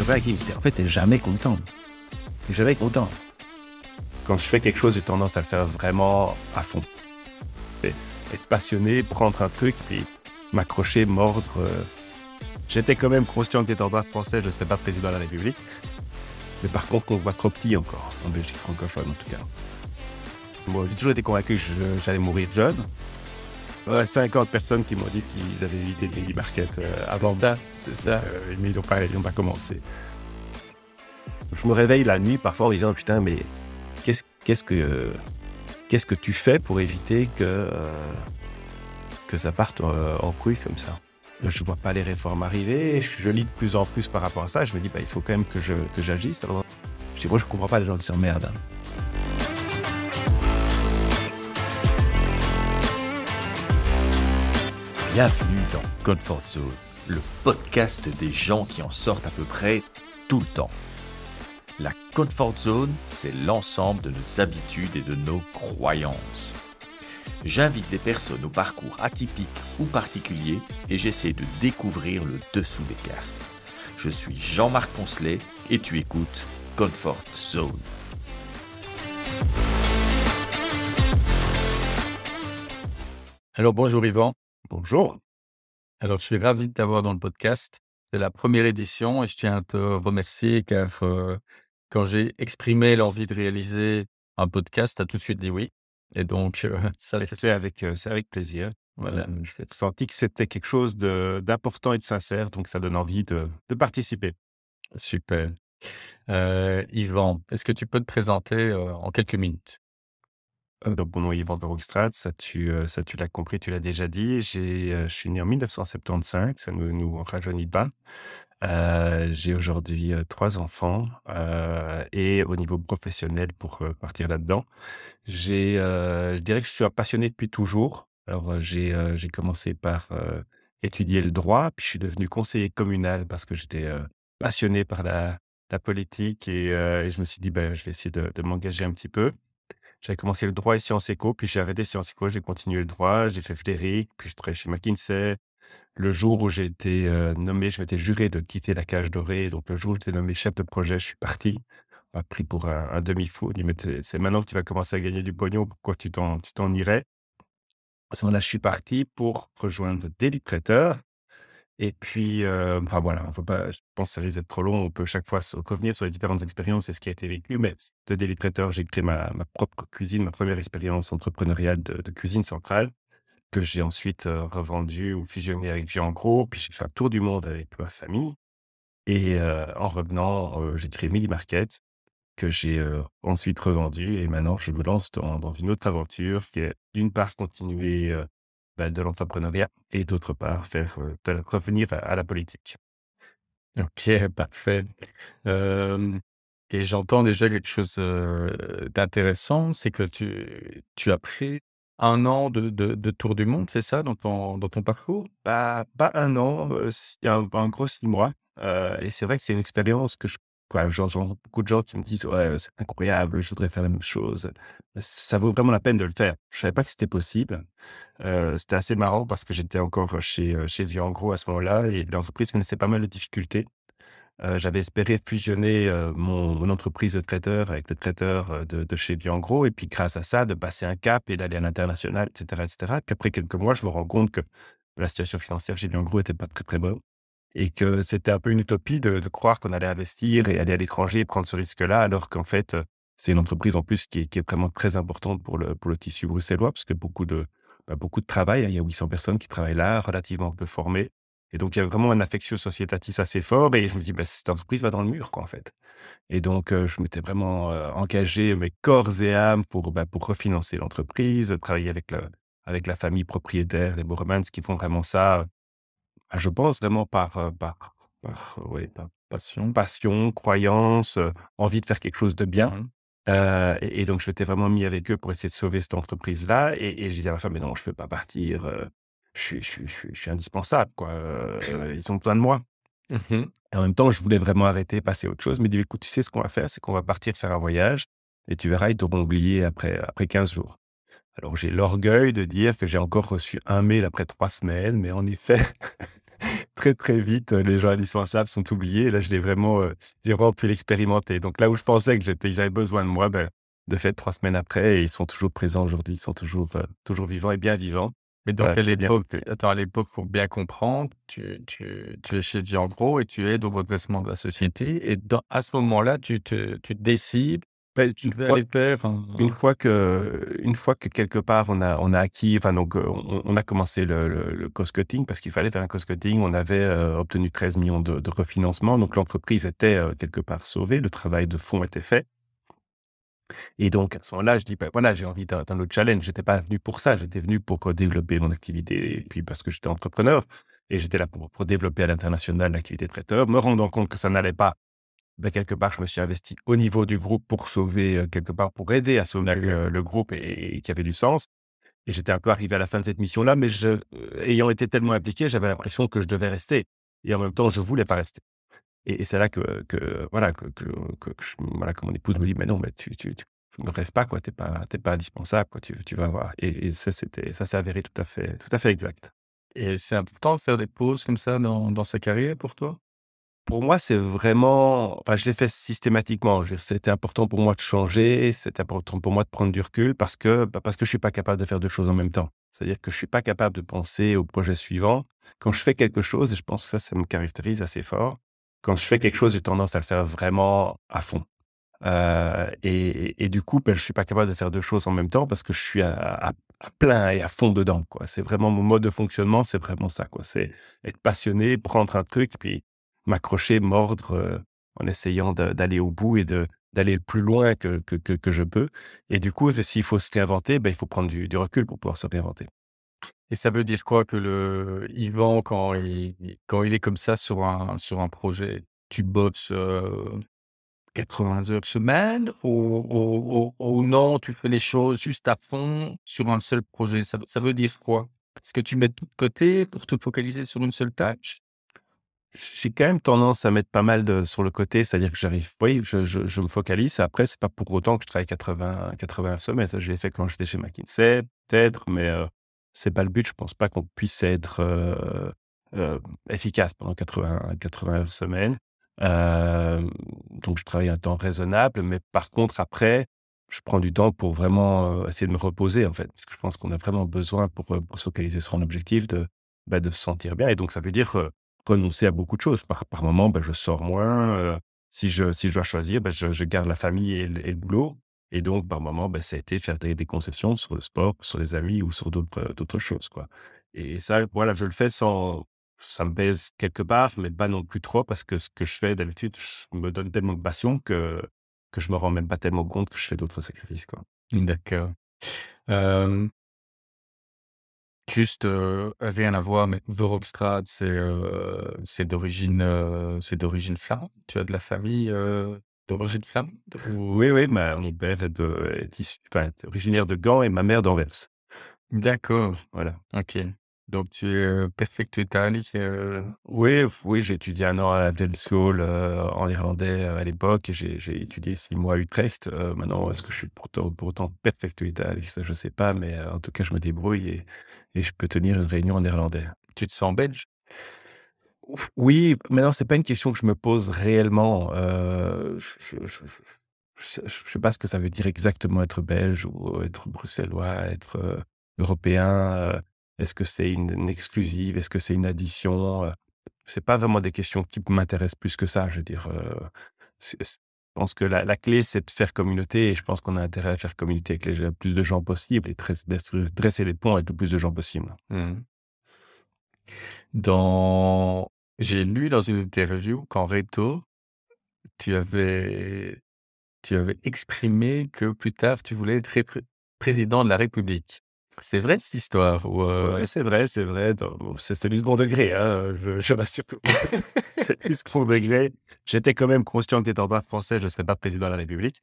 en fait, t'es jamais content. Jamais content. Quand je fais quelque chose, j'ai tendance à le faire vraiment à fond. Être passionné, prendre un truc, puis m'accrocher, mordre. euh. J'étais quand même conscient que en droit français, je ne serais pas président de la République. Mais par contre, on voit trop petit encore, en Belgique francophone en tout cas. Moi, j'ai toujours été convaincu que j'allais mourir jeune. Ouais, 50 personnes qui m'ont dit qu'ils avaient évité le Lady Market euh, avant ça, ça, euh, mais ils n'ont pas, ils pas commencé. Je me réveille la nuit parfois en disant putain, mais qu'est-ce qu'est-ce que qu'est-ce que tu fais pour éviter que euh, que ça parte euh, en couille comme ça? Je vois pas les réformes arriver. Je lis de plus en plus par rapport à ça. Je me dis bah il faut quand même que je que j'agisse. Alors, je dis moi je comprends pas les gens qui s'emmerdent. Bienvenue dans Comfort Zone, le podcast des gens qui en sortent à peu près tout le temps. La Comfort Zone, c'est l'ensemble de nos habitudes et de nos croyances. J'invite des personnes au parcours atypique ou particulier et j'essaie de découvrir le dessous des cartes. Je suis Jean-Marc Poncelet et tu écoutes Comfort Zone. Alors bonjour Yvan. Bonjour. Alors je suis ravi de t'avoir dans le podcast. C'est la première édition et je tiens à te remercier car euh, quand j'ai exprimé l'envie de réaliser un podcast, tu as tout de suite dit oui. Et donc euh, ça C'est avec euh, c'est avec plaisir. voilà. Euh, J'ai senti que c'était quelque chose de- d'important et de sincère, donc ça donne envie de, de participer. super. Yvan, est-ce que tu peux te présenter en quelques minutes? Donc, mon nom est Yvan Verhoekstraat, ça tu, euh, ça tu l'as compris, tu l'as déjà dit. Euh, je suis né en 1975, ça nous, nous rajeunit pas. Euh, j'ai aujourd'hui euh, trois enfants euh, et au niveau professionnel, pour euh, partir là-dedans, j'ai, euh, je dirais que je suis un passionné depuis toujours. Alors, euh, j'ai, euh, j'ai commencé par euh, étudier le droit, puis je suis devenu conseiller communal parce que j'étais euh, passionné par la, la politique et, euh, je me suis dit, ben, je vais essayer de m'engager un petit peu. J'avais commencé le droit et Sciences Éco, puis j'ai arrêté Sciences Éco, j'ai continué le droit, j'ai fait Frédéric, puis je travaillais chez McKinsey. Le jour où j'ai été euh, nommé, je m'étais juré de quitter la cage dorée. Donc, le jour où j'étais nommé chef de projet, je suis parti. On m'a pris pour un, demi-fou. On dit, mais t'es- c'est maintenant que tu vas commencer à gagner du pognon, pourquoi tu t'en, irais? À ce moment-là, je suis parti pour rejoindre Daily Trader. Et puis, euh, enfin voilà, faut pas, je pense que ça risque d'être trop long. On peut chaque fois se revenir sur les différentes expériences et ce qui a été vécu. Mais de Daily Trader, j'ai créé ma, ma propre cuisine, ma première expérience entrepreneuriale de, cuisine centrale, que j'ai ensuite euh, revendue ou fusionnée avec Géant Gros. Puis j'ai fait un tour du monde avec ma famille. Et euh, en revenant, j'ai créé Mini Market, que j'ai ensuite revendu. Et maintenant, je me lance dans, une autre aventure qui est d'une part continuer bah, de l'entrepreneuriat et d'autre part faire euh, revenir à, à la politique. Ok, parfait. Euh, et j'entends déjà quelque chose d'intéressant, c'est que tu, tu as pris un an de, de, de tour du monde, c'est ça, dans ton, dans ton parcours? Pas, pas un an, un, un gros six mois. Euh, et c'est vrai que c'est une expérience que je. J'entends beaucoup de gens qui me disent Ouais, c'est incroyable, je voudrais faire la même chose. Ça vaut vraiment la peine de le faire. Je savais pas que c'était possible. C'était assez marrant parce que j'étais encore chez, chez Viangro à ce moment-là et l'entreprise connaissait pas mal de difficultés. J'avais espéré fusionner mon, mon entreprise de traiteur avec le traiteur de, de chez Viangro et puis grâce à ça, de passer un cap et d'aller à l'international, etc., etc. Puis après quelques mois, je me rends compte que la situation financière chez Viangro était pas très très bonne et que c'était un peu une utopie de, croire qu'on allait investir et aller à l'étranger et prendre ce risque-là, alors qu'en fait, euh, c'est une entreprise en plus qui est, vraiment très importante pour le, pour le tissu bruxellois, parce que beaucoup de, bah, beaucoup de travail, hein, il y a 800 personnes qui travaillent là, relativement peu formées. Et donc, il y a vraiment un affectio societatis assez fort. Et je me dis, bah, cette entreprise va dans le mur, quoi, en fait. Et donc, euh, je m'étais vraiment euh, engagé, mes corps et âme, pour, bah, pour refinancer l'entreprise, travailler avec, avec la famille propriétaire, les Boremans, qui font vraiment ça, je pense vraiment par, par, par, ouais, par Passion. passion, croyance, envie de faire quelque chose de bien. Euh, et, et donc, je m'étais vraiment mis avec eux pour essayer de sauver cette entreprise-là. Et, et je disais à ma femme, mais non, je peux pas partir. je, suis, je, suis, je, suis, je suis indispensable, quoi. Ils ont besoin de moi. Mhm. Et en même temps, je voulais vraiment arrêter, passer à autre chose. Mais dit, écoute, tu sais ce qu'on va faire, c'est qu'on va partir faire un voyage. Et tu verras, ils t'auront oublié après, après 15 jours. Alors, j'ai l'orgueil de dire que j'ai encore reçu un mail après trois semaines. Mais en effet, très très vite, les gens indispensables sont oubliés. là, je l'ai vraiment, j'ai vraiment pu l'expérimenter. Donc là où je pensais que j'étais, ils avaient besoin de moi, ben, de fait, trois semaines après, ils sont toujours présents aujourd'hui. Ils sont toujours, toujours vivants et bien vivants. Mais dans quelle époque Attends, à l'époque, pour bien comprendre, tu, tu, tu es chez Gros et tu es au redressement de la société. Et dans, à ce moment-là, tu te, tu décides ben, une, fois, faire, une fois que une fois que quelque part on a on a acquis enfin donc on, a commencé le, le, cost cutting parce qu'il fallait faire un cost cutting on avait euh, obtenu 13 millions de, de refinancement donc l'entreprise était euh, quelque part sauvée le travail de fond était fait et donc, à ce moment-là, je dis, ben, voilà, j'ai envie d'un autre challenge. J'étais pas venu pour ça. J'étais venu pour euh, développer mon activité. Et puis, parce que j'étais entrepreneur et j'étais là pour, pour, développer à l'international l'activité de traiteur, me rendant compte que ça n'allait pas. Ben, quelque part, je me suis investi au niveau du groupe pour sauver, euh, quelque part, pour aider à sauver euh, le groupe et, qui avait du sens. Et j'étais un peu arrivé à la fin de cette mission-là, mais je, ayant été tellement impliqué, j'avais l'impression que je devais rester. Et en même temps, je voulais pas rester. Et, c'est là que, que, voilà, que, que, que, voilà, que mon épouse me dit, mais non, mais tu, tu, tu ne rêves pas, quoi. T'es pas, t'es pas indispensable, quoi. Tu, tu vas voir. Et, ça, c'était, ça s'est avéré tout à fait, tout à fait exact. Et c'est important de faire des pauses comme ça dans, dans sa carrière pour toi? Pour moi, c'est vraiment, enfin, je l'ai fait systématiquement. C'était important pour moi de changer, c'était important pour moi de prendre du recul parce que, bah, parce que je suis pas capable de faire deux choses en même temps. C'est-à-dire que je suis pas capable de penser au projet suivant. Quand je fais quelque chose, et je pense que ça, ça me caractérise assez fort, quand je fais quelque chose, j'ai tendance à le faire vraiment à fond. Euh, et, et, du coup, ben, je suis pas capable de faire deux choses en même temps parce que je suis à, à, plein et à fond dedans. C'est vraiment mon mode de fonctionnement, c'est vraiment ça. C'est être passionné, prendre un truc, puis m'accrocher, mordre euh, en essayant d'aller au bout et d'aller le plus loin que, que, que, je peux. Et du coup, s'il faut se réinventer, ben, il faut prendre du, recul pour pouvoir se réinventer. Et ça veut dire quoi que le Yvan, quand il, quand il est comme ça sur un, sur un projet, tu bosses 80 heures semaine ou, ou, non, tu fais les choses juste à fond sur un seul projet? Ça, ça veut dire quoi? Est-ce que tu mets tout de côté pour te focaliser sur une seule tâche? J'ai quand même tendance à mettre pas mal de, sur le côté, c'est-à-dire que j'arrive, oui, je, je, me focalise. Après, c'est pas pour autant que je travaille 80, 80 semaines. Ça, je l'ai fait quand j'étais chez McKinsey, peut-être, mais c'est pas le but. Je pense pas qu'on puisse être euh, euh, efficace pendant 80, 80 heures. Euh, donc, je travaille un temps raisonnable, mais par contre, après, je prends du temps pour vraiment essayer de me reposer, en fait, parce que je pense qu'on a vraiment besoin pour, pour se focaliser sur un objectif de, bah, de se sentir bien. Et donc, ça veut dire renoncer à beaucoup de choses. Par, par moment, bah, je sors moins. si, je, si je dois choisir, bah, je, je, garde la famille et le, boulot. Et donc, par moment, ben, ça a été faire des, concessions sur le sport, sur les amis ou sur d'autres, d'autres choses, quoi. Et ça, voilà, je le fais sans, ça me baise quelque part, mais pas non plus trop parce que ce que je fais d'habitude me donne tellement de passion que, que je me rends même pas tellement compte que je fais d'autres sacrifices. D'accord. Juste, rien à voir, mais Verhofstadt, c'est, c'est d'origine, c'est d'origine flamande. Tu as de la famille, D'origine flamme Oui, oui, ma, mon père est, de, est, issu, enfin, est originaire de Gand et ma mère d'Anvers. D'accord. Voilà. Ok. Donc, tu es euh, perfecto Italie euh... Oui, oui j'ai étudié un an à la Del School euh, en irlandais euh, à l'époque et j'ai étudié six mois à Utrecht. Euh, maintenant, est-ce que je suis pourtant, pourtant perfecto Italie? Ça, je ne sais pas, mais en tout cas, je me débrouille et, et je peux tenir une réunion en irlandais. Tu te sens belge? Oui, mais non, c'est pas une question que je me pose réellement. Euh, je, je, sais pas ce que ça veut dire exactement être belge ou être bruxellois, être euh, européen. Euh, est-ce que c'est une, exclusive Est-ce que c'est une addition C'est pas vraiment des questions qui m'intéressent plus que ça. Je veux dire, je pense que la, clé, c'est de faire communauté et je pense qu'on a intérêt à faire communauté avec les, plus de gens possible et dresser les ponts avec le plus de gens possible. Mmh. Dans j'ai lu dans une interview qu'en réto, tu avais, tu avais exprimé que plus tard, tu voulais être président de la République. C'est vrai cette histoire euh c'est vrai, c'est vrai. C'est du second degré, hein, je, rassure tout. c'est du second degré. J'étais quand même conscient que étant pas français, je ne serais pas président de la République.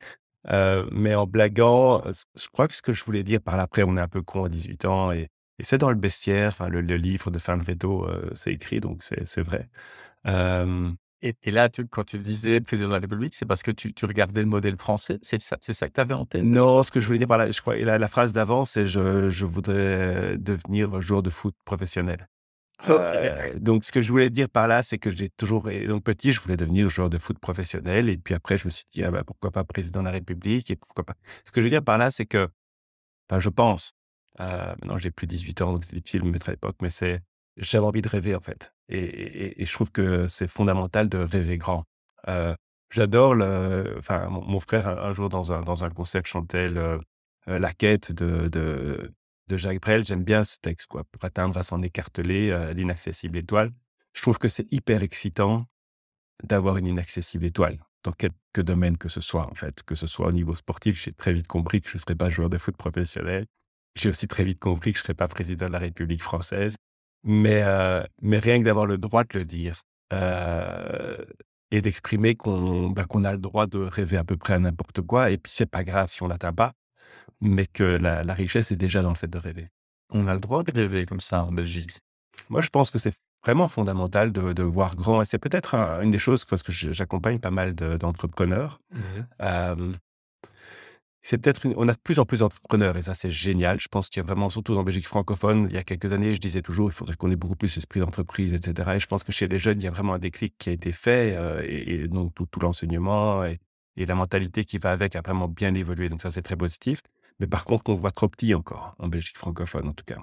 Euh, mais en blaguant, je crois que ce que je voulais dire par l'après, on est un peu con à 18 ans et et c'est dans le bestiaire, le, livre de Veto, euh, c'est écrit, donc c'est vrai. Et, là, tu, quand tu disais président de la République, c'est parce que tu, tu, regardais le modèle français C'est ça, ça que tu avais en tête? Non, ce que je voulais dire par là, je crois, la, la phrase d'avant, c'est je, je voudrais devenir joueur de foot professionnel. Heu, donc ce que je voulais dire par là, c'est que j'ai toujours donc petit, je voulais devenir joueur de foot professionnel et puis après je me suis dit: «Ah bah, pourquoi pas président de la République et pourquoi pas» ce que je veux dire par là, c'est que enfin je pense, heu, maintenant j'ai plus 18 ans, donc c'est difficile de me mettre à l'époque, mais c'est j'avais envie de rêver en fait et je trouve que c'est fondamental de rêver grand. Heu, j'adore enfin mon frère un jour dans un dans un concert chantait le, heu, La quête de de de Jacques Brel. J'aime bien ce texte quoi, pour atteindre à s'en écarteler, heu, l'inaccessible étoile. Je trouve que c'est hyper excitant d'avoir une inaccessible étoile, dans quelque domaine que ce soit en fait. Que ce soit au niveau sportif, j'ai très vite compris que je ne serais pas joueur de foot professionnel. J'ai aussi très vite compris que je ne serais pas président de la République française. Mais, heu, mais rien que d'avoir le droit de le dire, heu et d'exprimer qu'on, bah, a le droit de rêver à peu près à n'importe quoi et puis c'est pas grave si on l'atteint pas, mais que la la richesse est déjà dans le fait de rêver. On a le droit de rêver comme ça en Belgique. Moi, je pense que c'est vraiment fondamental de de voir grand et c'est peut-être un une des choses parce que j'accompagne pas mal de d'entrepreneurs. Hem, c'est peut-être une on a de plus en plus d'entrepreneurs et ça, c'est génial. Je pense qu'il y a vraiment, surtout en Belgique francophone, il y a quelques années, je disais toujours: «Il faudrait qu'on ait beaucoup plus l'esprit d'entreprise» et cetera et je pense que chez les jeunes, il y a vraiment un déclic qui a été fait, heu et donc tout l'enseignement et la mentalité qui va avec a vraiment bien évolué, donc ça, c'est très positif. Mais par contre, on voit trop petit encore, en Belgique francophone, en tout cas.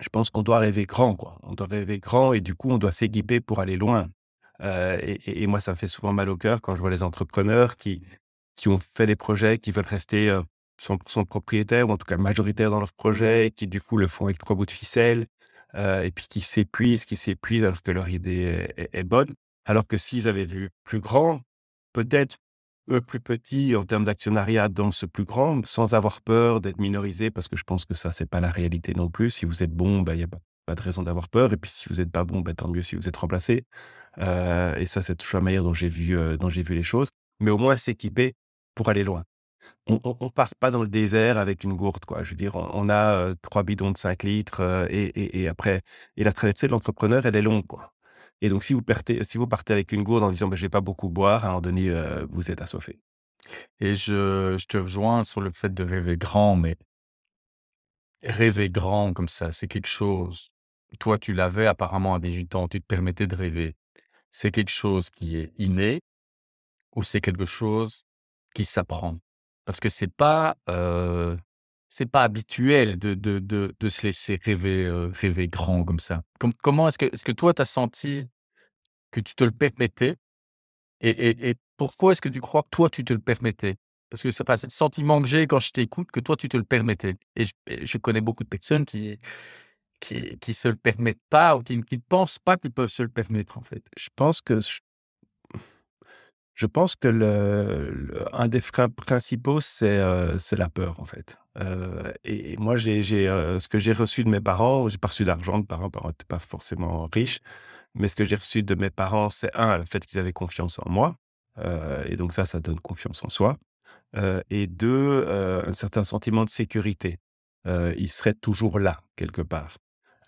Je pense qu'on doit rêver grand, quoi. On doit rêver grand et du coup, on doit s'équiper pour aller loin. Et et et moi, ça me fait souvent mal au cœur quand je vois les entrepreneurs qui qui ont fait des projets, qui veulent rester, heu, 100 propriétaires ou en tout cas majoritaires dans leur projet et qui, du coup, le font avec 3 bouts de ficelle, heu et puis qui s'épuisent, qui s'épuisent alors que leur idée est est est bonne. Alors que s'ils avaient vu plus grand, peut-être Heu, plus petit en termes d'actionnariat dans ce plus grand, sans avoir peur d'être minorisé, parce que je pense que ça, c'est pas la réalité non plus. Si vous êtes bon, bah, il y a pas pas de raison d'avoir peur et puis si vous êtes pas bon, bah, tant mieux si vous êtes remplacé. Heu et ça, c'est toujours la manière dont j'ai vu, dont j'ai vu les choses. Mais au moins s'équiper pour aller loin. On on part pas dans le désert avec une gourde, quoi. Je veux dire, on a, heu, 3 bidons de 5 litres, heu et après et la traversée de l'entrepreneur, elle est longue, quoi. Et donc si vous partez si vous partez avec une gourde en disant: «Bah, je vais pas beaucoup boire», à un moment donné, heu, vous êtes assoiffé. Et je je te rejoins sur le fait de rêver grand, mais rêver grand comme ça, c'est quelque chose toi, tu l'avais apparemment à 18 ans, tu te permettais de rêver. C'est quelque chose qui est inné ou c'est quelque chose qui s'apprend? Parce que c'est pas, c'est pas habituel de de de se laisser rêver, rêver grand comme ça. Com comment est-ce que est-ce que toi, tu as senti que tu te le permettais? Et et pourquoi est-ce que tu crois que toi, tu te le permettais? Parce que c'est enfin, le sentiment que j'ai quand je t'écoute, que toi, tu te le permettais. Et je je connais beaucoup de personnes qui qui qui se le permettent pas ou qui ne qui ne pensent pas qu'ils peuvent se le permettre, en fait. Je pense que je pense que le un des freins principaux, c'est, c'est la peur, en fait. Heu et moi, j'ai heu, ce que j'ai reçu de mes parents j'ai pas reçu d'argent de parents, parents étaient pas forcément riches, mais ce que j'ai reçu de mes parents, c'est un le fait qu'ils avaient confiance en moi, heu et donc ça, ça donne confiance en soi. Et 2, heu, un certain sentiment de sécurité. Ils seraient toujours là, quelque part.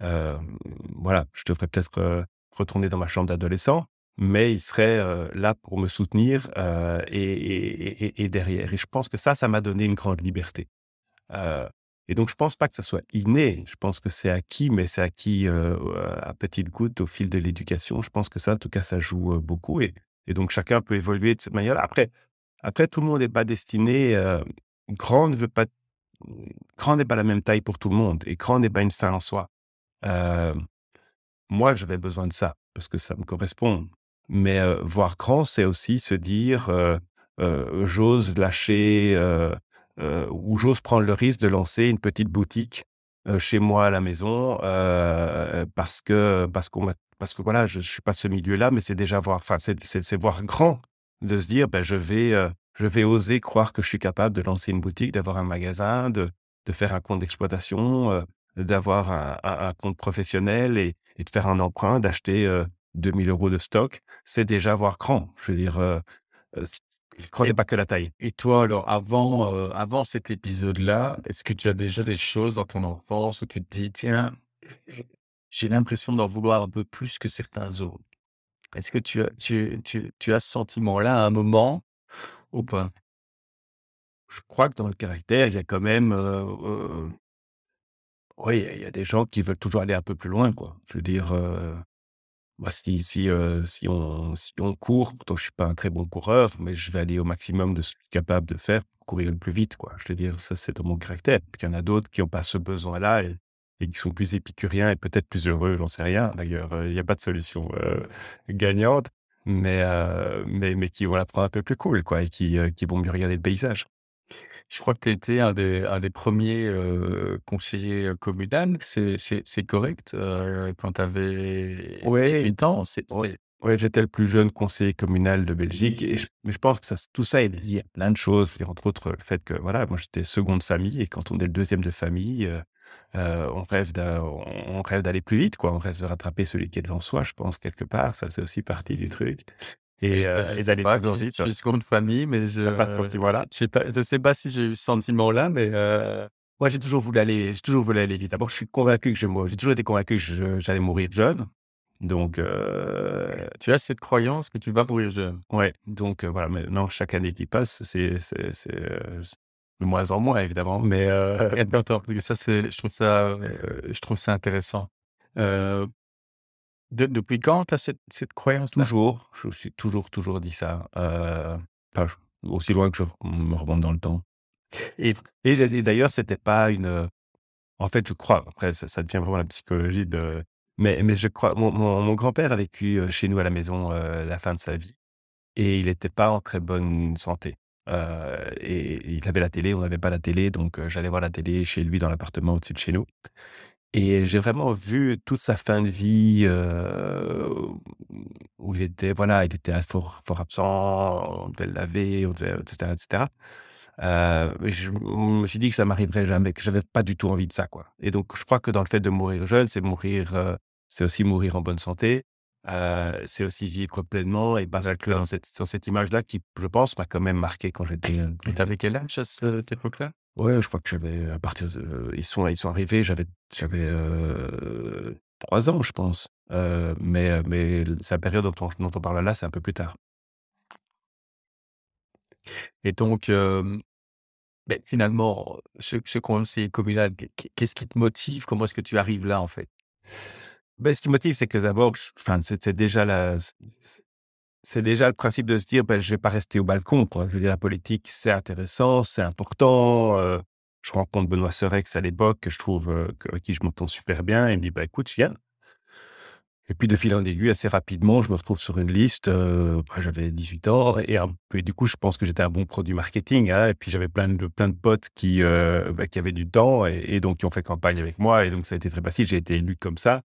Voilà, je devrais peut-être, retourner dans ma chambre d'adolescent, mais ils seraient, heu, là pour me soutenir, heu et derrière et je pense que ça, ça m'a donné une grande liberté. Heu et donc je pense pas que ça soit inné. Je pense que c'est acquis, mais c'est acquis, à petites gouttes au fil de l'éducation. Je pense que ça, en tout cas, ça joue, beaucoup et donc chacun peut évoluer de cette manière-là. Après après tout le monde n'est pas destiné, grand ne pas grand n'est pas la même taille pour tout le monde et grand n'est pas une fin en soi. Moi, j'avais besoin de ça parce que ça me correspond. Mais, voir grand, c'est aussi se dire, «J'ose lâcher, ou j'ose prendre le risque de lancer une petite boutique, chez moi à la maison, parce que parce qu'on parce que voilà, je ne suis pas de ce milieu-là, mais c'est déjà voir enfin, c'est voir grand, de se dire: ben je vais, je vais oser croire que je suis capable de lancer une boutique, d'avoir un magasin, de de faire un compte d'exploitation, d'avoir un compte professionnel et de faire un emprunt, d'acheter, 2 000 € de stock, c'est déjà voir grand. Je veux dire, Et n'est pas que la taille. et toi, alors, avant, heu, avant cet épisode-là, est-ce que tu as déjà des choses dans ton enfance où tu te dis: «Tiens, j'ai l'impression d'en vouloir un peu plus que certains autres»? Est-ce que tu as tu tu tu as ce sentiment-là à un moment ou pas? Je crois que dans le caractère, il y a quand même, heu heu, Oui, il y a des gens qui veulent toujours aller un peu plus loin, quoi. Je veux dire, moi, si si, on si on court, pourtant je suis pas un très bon coureur, mais je vais aller au maximum de ce que je suis capable de faire pour courir le plus vite, quoi. Je veux dire, ça, c'est dans mon caractère. Puis il y en a d'autres qui ont pas ce besoin-là et qui sont plus épicuriens et peut-être plus heureux, j'en sais rien. D'ailleurs, heu, il y a pas de solution, heu, gagnante, mais mais mais qui vont la prendre un peu plus cool, quoi et qui, qui vont mieux regarder le paysage. Je crois que tu étais un des un des 1ers, heu, conseillers, communal, c'est c'est c'est correct? Quand tu avais Ouais, 18 ans, c'est ouais, c'est ouais, j'étais le plus jeune conseiller communal de Belgique et je mais je pense que ça tout ça est lié à plein de choses. Entre autres, le fait que, voilà, moi, j'étais 2 de famille et quand on est le 2e de famille, on rêve on rêve d'aller plus vite, quoi. On rêve de rattraper celui qui est devant soi, je pense, quelque part. Ça fait aussi partie du truc et je et d'aller vite. suis 2de famille, mais je je sais pas je sais pas si j'ai eu ce sentiment-là, mais heu, Moi, j'ai toujours voulu aller j'ai toujours voulu aller vite. D'abord, je suis convaincu que je j'ai toujours été convaincu que j'allais mourir jeune. Donc heu, tu as cette croyance que tu vas mourir jeune? ouais, donc heu, voilà, maintenant, chaque année qui passe, c'est heu, de moins en moins, évidemment, mais Attends, ça, c'est je trouve ça, je trouve ça intéressant. De depuis quand tu as cette cette croyance-là? toujours, je me suis toujours, toujours dit ça, enfin, j aussi loin que je me remonte dans le temps et et et d'ailleurs, c'était pas une, heu en fait, je crois, après ça devient vraiment la psychologie de mais mais je crois mon grand-père a vécu, heu, chez nous à la maison, la fin de sa vie et il était pas en très bonne santé, et il avait la télé, on n'avait pas la télé, donc j'allais voir la télé chez lui dans l'appartement au-dessus de chez nous et j'ai vraiment vu toute sa fin de vie, heu, où il était voilà, il était fort absent, on devait le laver, on devait et cetera et cetera. Heu, mais je me suis dit que ça m'arriverait jamais, que j'avais pas du tout envie de ça, quoi et donc je crois que dans le fait de mourir jeune, c'est mourir, heu, c'est aussi mourir en bonne santé, heu, c'est aussi vivre pleinement et pas inclure dans cette dans cette image-là qui, je pense, m'a quand même marqué quand j'étais, Et tu avais quel âge à cette époque-là? Ouais, je crois que j'avais à partir de ils sont ils sont arrivés, j'avais j'avais, heu, 3 ans, je pense, heu, mais mais sa période dont on dont on parle là, c'est un peu plus tard. Et donc, hem, beh, finalement, ce ce conseiller communal, qu'est qu'est qu'est-ce qui te motive? Comment est-ce que tu arrives là, en fait? Beh, ce qui motive, c'est que d'abord, enfin, c'est c'est déjà la c'est déjà le principe de se dire: «Bah, je vais pas rester au balcon, quoi». Je veux dire, la politique, c'est intéressant, c'est important, heu, je rencontre Benoît Serex à l'époque, que je trouve, que avec qui je m'entends super bien. Il me dit: «Bah, écoute, viens». Et puis de fil en aiguille, assez rapidement, je me retrouve sur une liste, heu, bah, j'avais 18 ans et du coup, je pense que j'étais un bon produit marketing, hein et puis j'avais plein de plein de potes qui, bah, qui avaient du temps et et donc qui ont fait campagne avec moi et donc ça a été très facile. J'ai été élu comme ça,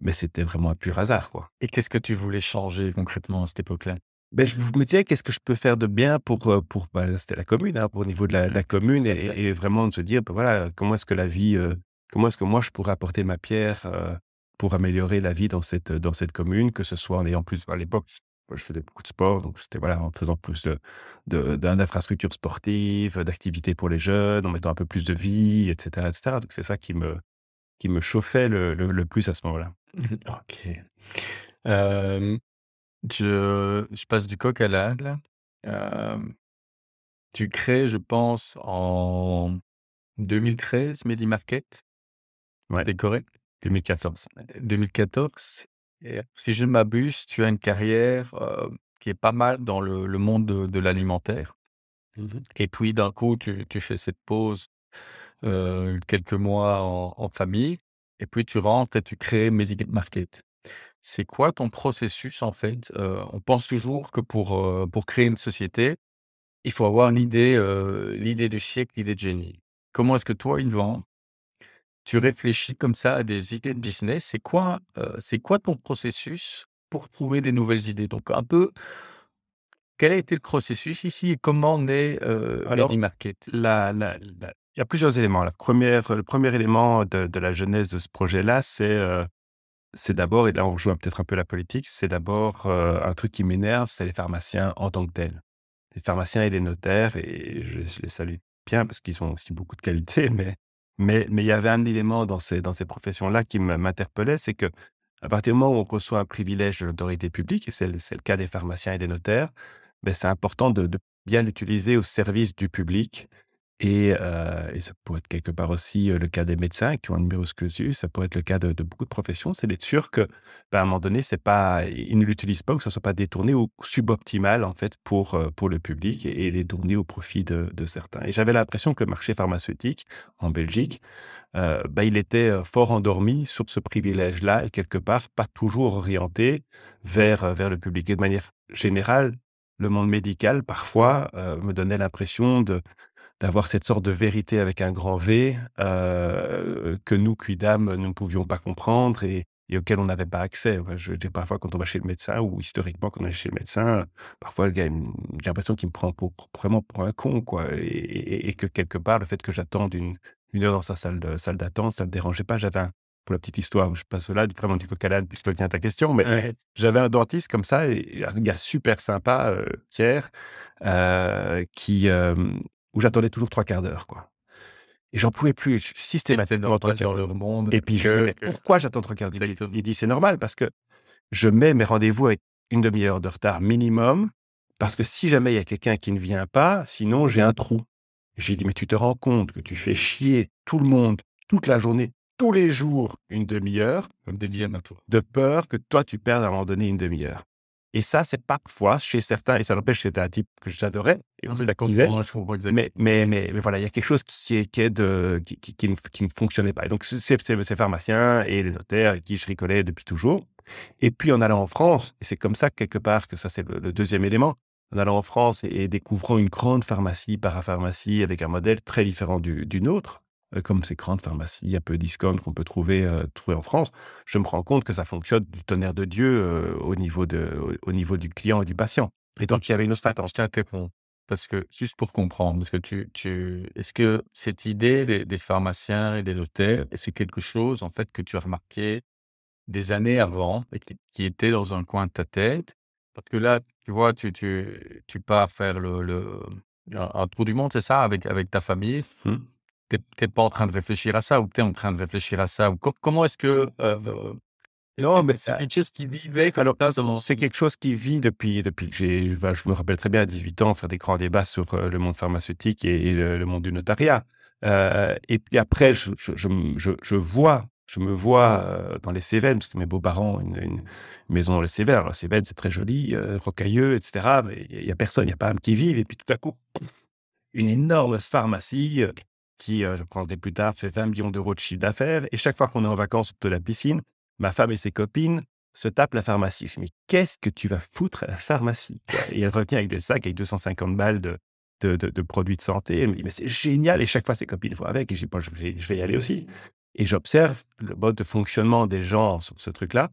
mais c'était vraiment un pur hasard, quoi. Et qu'est-ce que tu voulais changer concrètement à cette époque-là? Beh, je me disais: «Qu'est-ce que je peux faire de bien pour, heu, pour» là, c'était la commune, hein, pour au niveau de la de la commune et vraiment de se dire: «Bah, voilà, comment est-ce que la vie, heu, comment est-ce que moi je pourrais apporter ma pierre, heu, pour améliorer la vie dans cette, dans cette commune?» que ce soit en ayant plus à l'époque, je faisais beaucoup de sport, donc c'était voilà, en faisant plus de de d'infrastructures sportives, d'activités pour les jeunes, en mettant un peu plus de vie et cetera et cetera. Donc c'est ça qui me qui me chauffait le le le plus à ce moment-là. OK. Je je passe du coq à l'âne tu crées, je pense, en 2013 Medi Market, Ouais, c'est correct? 2014. 2014 et si je ne m'abuse, tu as une carrière, qui est pas mal dans le le monde de de l'alimentaire Mmh mh. et puis d'un coup tu tu fais cette pause, heu, quelques mois en en famille et puis tu rentres et tu crées Medi Market. C'est quoi ton processus en fait? Heu, on pense toujours que pour, heu, pour créer une société, il faut avoir l'idée, l'idée du siècle, l'idée de génie. Comment est-ce que toi, Yvan, tu réfléchis comme ça à des idées de business? C'est quoi, c'est quoi ton processus pour trouver des nouvelles idées? Donc un peu, quel a été le processus ici et comment naît, heu, Alors Market? La la la il y a plusieurs éléments. La première, le premier élément de la genèse de ce projet-là, c'est, heu, c'est d'abord et là on rejoint peut-être un peu la politique, c'est d'abord, heu, un truc qui m'énerve, c'est les pharmaciens en tant que tels. Les pharmaciens et les notaires et je les salue bien parce qu'ils ont aussi beaucoup de qualités, mais il y avait un élément dans ces professions-là qui m'interpellait, c'est qu'à partir du moment où on reçoit un privilège de l'autorité publique et c'est le cas des pharmaciens et des notaires, beh, c'est important de bien l'utiliser au service du public Et, euh, et ça pourrait être quelque part aussi euh, le cas des médecins qui ont un numerus clausus, ça pourrait être le cas de, beaucoup de professions, c'est d'être sûr que, ben, à un moment donné, pas, ils ne l'utilisent pas ou que ça soit pas détourné ou suboptimal en fait pour euh, pour le public et, et détourné au profit de, certains. Et j'avais l'impression que le marché pharmaceutique en Belgique, euh, ben, il était fort endormi sur ce privilège-là et quelque part pas toujours orienté vers vers le public. Et de manière générale, le monde médical parfois me donnait l'impression de d'avoir cette sorte de vérité avec un grand V euh, que nous, Quidam, nous ne pouvions pas comprendre et, et auquel on n'avait pas accès. Je dis parfois quand on va chez le médecin ou historiquement quand on est chez le médecin, parfois j'ai l'impression qu'il me prend pour, vraiment pour un con, quoi. Et, et- et que quelque part, le fait que j'attende une, une heure dans sa salle de- salle d'attente, ça ne me dérangeait pas. J'avais pour la petite histoire, je passe là, vraiment du coq à l'âne, puisque tient ta question, mais j'avais un dentiste comme ça, et un gars super sympa, euh, Pierre, euh, qui, euh, où j'attendais toujours trois quarts d'heure, quoi. Et j'en pouvais plus, je- systématiquement dans leur monde. Et puis je que- dis, mais que- pourquoi j'attends trois quarts d'heure? Il dit- c'est normal parce que je mets mes rendez-vous avec une demi-heure de retard minimum, parce que si jamais il y a quelqu'un qui ne vient pas, sinon j'ai un trou. J'ai dit, mais tu te rends compte que tu fais chier tout le monde toute la journée, tous les jours, une demi-heure, de peur que toi, tu perdes à un moment donné une demi-heure. Et ça, c'est parfois chez certains, et ça n'empêche que c'était un type que j'adorais, et on se la exactement. mais, mais, mais, mais voilà, il y a quelque chose qui, est, qui, est de, qui, qui, qui ne, qui ne fonctionnait pas. Et donc, c'est ces pharmaciens et les notaires avec qui je rigolais depuis toujours. Et puis, en allant en France, et c'est comme ça, quelque part, que ça, c'est le, le deuxième élément, en allant en France et, et découvrant une grande pharmacie, parapharmacie, avec un modèle très différent du, du nôtre, comme ces grandes pharmacies un peu discount qu'on peut trouver, euh, trouver en France, je me rends compte que ça fonctionne du tonnerre de Dieu euh, au, niveau de, au, au niveau du client et du patient. Et donc, il y avait une autre Attends, je t'interromps. Parce que, juste pour comprendre, parce que tu, tu, est-ce que cette idée des, des pharmaciens et des notaires, est-ce que quelque chose, en fait, que tu as remarqué des années avant et qui, qui était dans un coin de ta tête? Parce que là, tu vois, tu, tu, tu pars faire le, le, un, un tour du monde, c'est ça, avec, avec ta famille? Hmm. T'es t'es pas en train de réfléchir à ça ou tu es en train de réfléchir à ça ou co- comment est-ce que euh, Non, mais c'est quelque chose qui comme Alors, c'est quelque chose qui vit depuis, depuis que j'ai, enfin, je me rappelle très bien à 18 ans, faire des grands débats sur euh, le monde pharmaceutique et, et le, le monde du notariat. Euh, et puis après, je, je, je, vois, je me vois dans les Cévennes, parce que mes beaux-parents ont une, une maison dans les Cévennes. Alors, les Cévennes, c'est très joli, euh, rocailleux, etc. Mais il n'y a personne, il n'y a pas un qui vive. Et puis tout à coup, une énorme pharmacie qui, euh, je prendrai plus tard, fait 20 millions d'euros de chiffre d'affaires. Et chaque fois qu'on est en vacances de la piscine, ma femme et ses copines se tapent la pharmacie. Je dis, mais qu'est-ce que tu vas foutre à la pharmacie Et elle revient avec des sacs avec 250 balles de, de, produits de santé. Elle me dit, mais c'est génial. Et chaque fois, ses copines vont avec. Et je dis, bon, je vais, y aller aussi. Et j'observe le mode de fonctionnement des gens sur ce truc-là.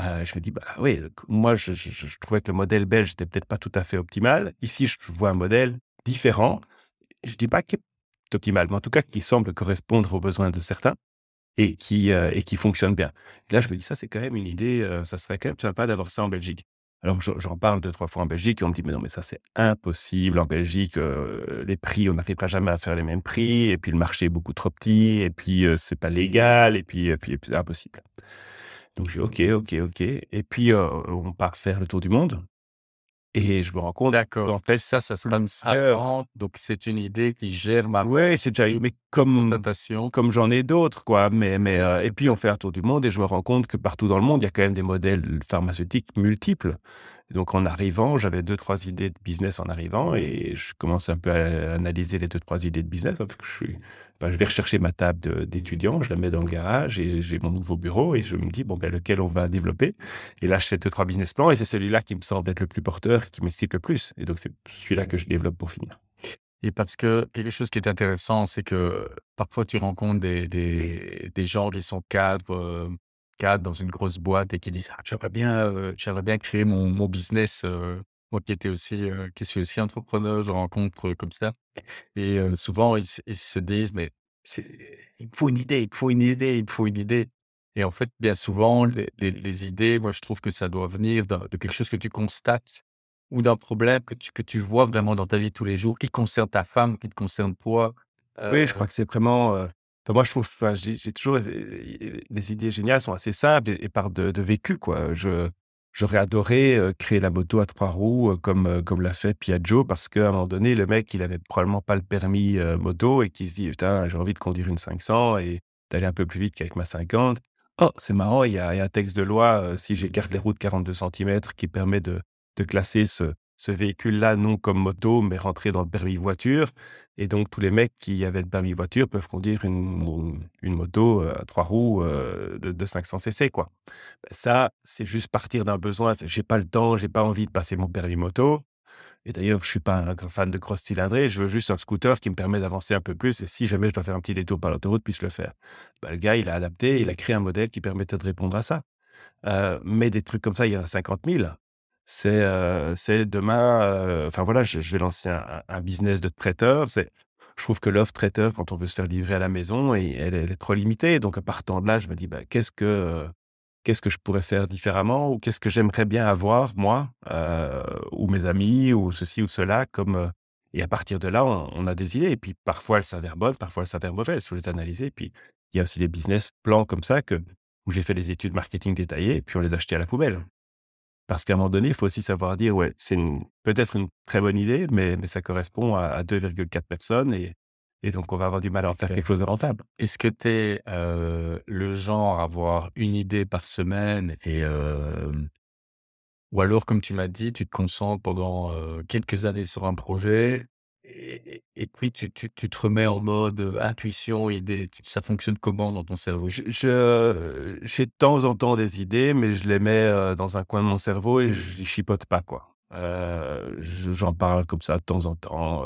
Euh, je me dis, bah oui, moi, je, je- trouvais que le modèle belge n'était peut-être pas tout à fait optimal. Ici, je vois un modèle différent. Je dis pas qu'il est optimal, mais en tout cas, qui semble correspondre aux besoins de certains et qui, euh, et qui fonctionne bien. Là, je me dis, ça, c'est quand même une idée, euh, ça serait quand même sympa d'avoir ça en Belgique. Alors, je- j'en parle deux, trois fois en Belgique et on me dit, mais non, mais ça, c'est impossible. En Belgique, euh, les prix, on n'arrivera jamais à faire les mêmes prix. Et puis, le marché est beaucoup trop petit. Et puis, c'est pas légal. Et puis, et puis, c'est impossible. Donc, j'ai OK, OK, OK. Et puis, on part faire le tour du monde. Et je me rends compte D'accord. qu'en fait, ça, ça se passe avant. Donc, c'est une idée qui gère ma ouais, c'est déjà, mais comme, comme j'en ai d'autres, quoi. Mais, mais, euh, et puis, on fait un tour du monde et je me rends compte que partout dans le monde, il y a quand même des modèles pharmaceutiques multiples. Donc, en arrivant, j'avais deux, trois idées de business en arrivant et je commence un peu à analyser les deux, trois idées de business. Je, vais rechercher ma table d'étudiant, je la mets dans le garage et j'ai mon nouveau bureau et je me dis, bon, ben, lequel on va développer? Et là, je fais deux, trois business plans et c'est celui-là qui me semble être le plus porteur, qui m'excite le plus. Et donc, c'est celui-là que je développe pour finir. Et parce que quelque chose qui est intéressant, c'est que parfois tu rencontres des, des, des gens qui sont cadres, dans une grosse boîte et qui disent ah, j'aimerais bien, euh, j'aimerais bien créer mon, mon business. euh, moi qui étais aussi, euh, qui suis aussi entrepreneur, je rencontre comme ça. Et souvent ils, se disent mais il faut une idée, il faut une idée, il faut une idée. Et en fait, bien souvent, les, les- les idées, moi je trouve que ça doit venir de quelque chose que tu constates ou d'un problème que tu, que tu vois vraiment dans ta vie tous les jours, qui concerne ta femme, qui te concerne toi. Oui, je crois que c'est vraiment. euh, moi, je trouve, enfin, j'ai toujours. Les idées géniales sont assez simples et, et partent de, de vécu, quoi. Je, j'aurais adoré créer la moto à trois roues comme, comme l'a fait Piaggio parce qu'à un moment donné, le mec, il avait probablement pas le permis moto et qui se dit, putain, j'ai envie de conduire une 500 et d'aller un peu plus vite qu'avec ma 50. Oh, c'est marrant, il y, a, un texte de loi, si j'écarte les roues de 42 cm, qui permet de, de classer ce, ce véhicule-là non comme moto, mais rentrer dans le permis voiture. Et donc, tous les mecs qui avaient le permis voiture peuvent conduire une, moto à trois roues de, de, 500 cc, quoi. Ben, ça, c'est juste partir d'un besoin. J'ai pas le temps, j'ai pas envie de passer mon permis moto. Et d'ailleurs, je suis pas un grand fan de cross cylindrée. Je veux juste un scooter qui me permet d'avancer un peu plus. Et si jamais je dois faire un petit détour par l'autoroute, puisse le faire. Ben, le gars, il a adapté, il a créé un modèle qui permettait de répondre à ça. mais des trucs comme ça, il y en a 50 000 c'est demain. Enfin voilà, je, vais lancer un, business de traiteur. Je trouve que l'offre traiteur, quand on veut se faire livrer à la maison, et, elle, est trop limitée. Donc à partant de là, je me dis, bah, qu'est-ce que je pourrais faire différemment ou qu'est-ce que j'aimerais bien avoir moi ou mes amis ou ceci ou cela comme et à partir de là, on, a des idées. Et puis parfois elles s'avèrent bonnes, parfois elles s'avèrent mauvaises. Il faut les analyser. Et puis il y a aussi des business plans comme ça que où j'ai fait des études marketing détaillées et puis on les a achetés à la poubelle. Parce qu'à un moment donné, il faut aussi savoir dire, ouais, c'est peut-être une très bonne idée, mais, mais ça correspond à, 2,4 personnes et, et donc on va avoir du mal à en faire quelque chose de rentable. Est-ce que tu es le genre à avoir une idée par semaine et ou alors, comme tu m'as dit, tu te concentres pendant quelques années sur un projet et, puis, tu, tu, tu, te remets en mode intuition, idée. Ça fonctionne comment dans ton cerveau? Je, J'ai de temps en temps des idées, mais je les mets dans un coin de mon cerveau et je n'y chipote pas. quoi. J'en parle comme ça de temps en temps.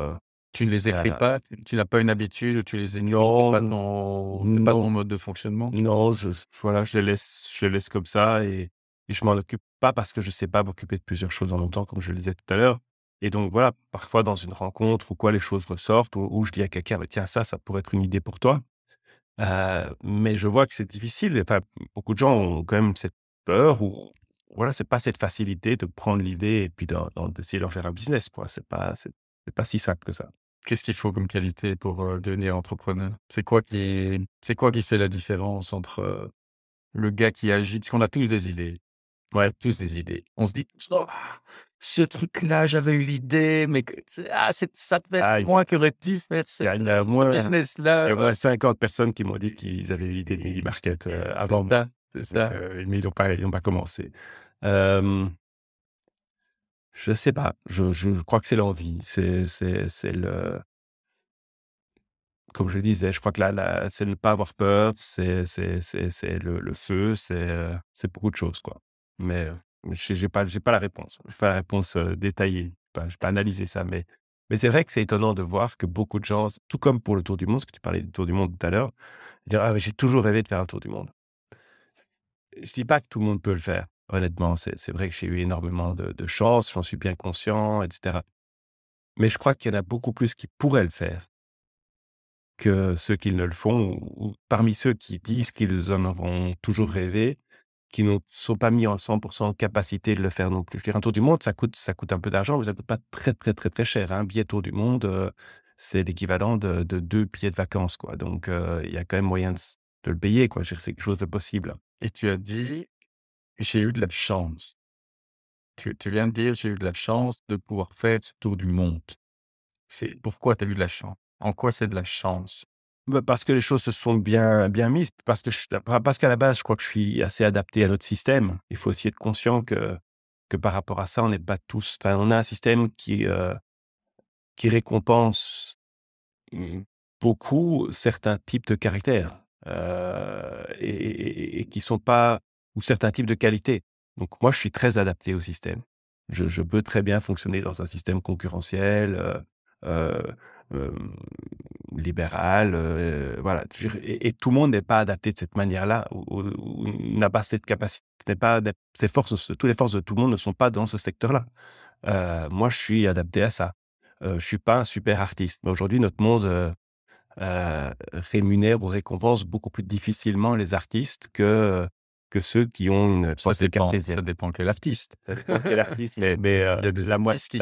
tu ne les écris pas? Tu n'as pas une habitude ou tu les écris non, pas, ton, pas ton mode de fonctionnement? Non, je, voilà, je, les laisse, je les laisse comme ça et, et je m'en occupe pas parce que je ne sais pas m'occuper de plusieurs choses en même temps, comme je le disais tout à l'heure. Et donc voilà, parfois dans une rencontre ou quoi, les choses ressortent, ou, je dis à quelqu'un, «Bah, tiens, ça, ça pourrait être une idée pour toi. mais je vois que c'est difficile. Enfin, beaucoup de gens ont quand même cette peur ou voilà, c'est pas cette facilité de prendre l'idée et puis d'essayer d'en faire un business. Quoi. C'est pas, c'est, pas si simple que ça. Qu'est-ce qu'il faut comme qualité pour devenir entrepreneur? C'est quoi qui, c'est quoi qui fait la différence entre le gars qui agit? Parce qu'on a tous des idées. Ouais, tous des idées. On se dit, «Oh, ce truc-là, j'avais eu l'idée, mais ah, ça devait être ah, moi qui aurais dû faire ce business-là. Il y a moins 50 personnes qui m'ont dit qu'ils avaient eu l'idée de Mini Market euh, avant. C'est ça. Euh, mais ils n'ont pas, pas commencé. je ne sais pas. Je, je crois que c'est l'envie. C'est, c'est, c'est le. Comme je le disais, je crois que là, là c'est ne pas avoir peur, c'est, c'est, c'est, c'est le, le, feu, c'est, euh, c'est beaucoup de choses, quoi. Mais je n'ai pas, pas la réponse. Je pas la réponse détaillée. Je n'ai pas analysé ça. Mais, mais c'est vrai que c'est étonnant de voir que beaucoup de gens, tout comme pour le Tour du Monde, parce que tu parlais du Tour du Monde tout à l'heure, dire Ah, mais j'ai toujours rêvé de faire un Tour du Monde. Je ne dis pas que tout le monde peut le faire. Honnêtement, c'est vrai que j'ai eu énormément de, de chance, j'en suis bien conscient, etc. Mais je crois qu'il y en a beaucoup plus qui pourraient le faire que ceux qui ne le font, ou parmi ceux qui disent qu'ils en auront toujours rêvé, qui ne sont pas mis en 100% capacité de le faire non plus. Je un tour du monde, ça coûte, ça coûte un peu d'argent, mais ça coûte pas très, très, très, très cher. Un billet tour du monde, euh, c'est l'équivalent de, deux billets de vacances, quoi. Donc, euh, il y a quand même moyen de, le payer, quoi. C'est quelque chose de possible. Et tu as dit, j'ai eu de la chance. Tu, tu viens de dire, j'ai eu de la chance de pouvoir faire ce tour du monde. C'est pourquoi tu as eu de la chance En quoi c'est de la chance? Parce que les choses se sont bien, bien mises, parce que parce qu'à la base, je crois que je suis assez adapté à notre système. Il faut aussi être conscient que, que par rapport à ça, on n'est pas tous. Enfin, on a un système qui, euh, qui récompense mmh, beaucoup certains types de caractères euh, et, et, qui sont pas ou certains types de qualités. Donc moi, je suis très adapté au système. Je, je peux très bien fonctionner dans un système concurrentiel. Euh, euh libéral, voilà. Et, tout le monde n'est pas adapté de cette manière-là, ou, n'a pas cette capacité, pas ces forces, toutes les forces de tout le monde ne sont pas dans ce secteur-là. moi, je suis adapté à ça. je suis pas un super artiste, mais aujourd'hui, notre monde rémunère ou récompense beaucoup plus difficilement les artistes que que ceux qui ont une ça dépend, ça dépend quel artiste. Ça dépend quel artiste. mais, mais euh, il y a des artistes qui,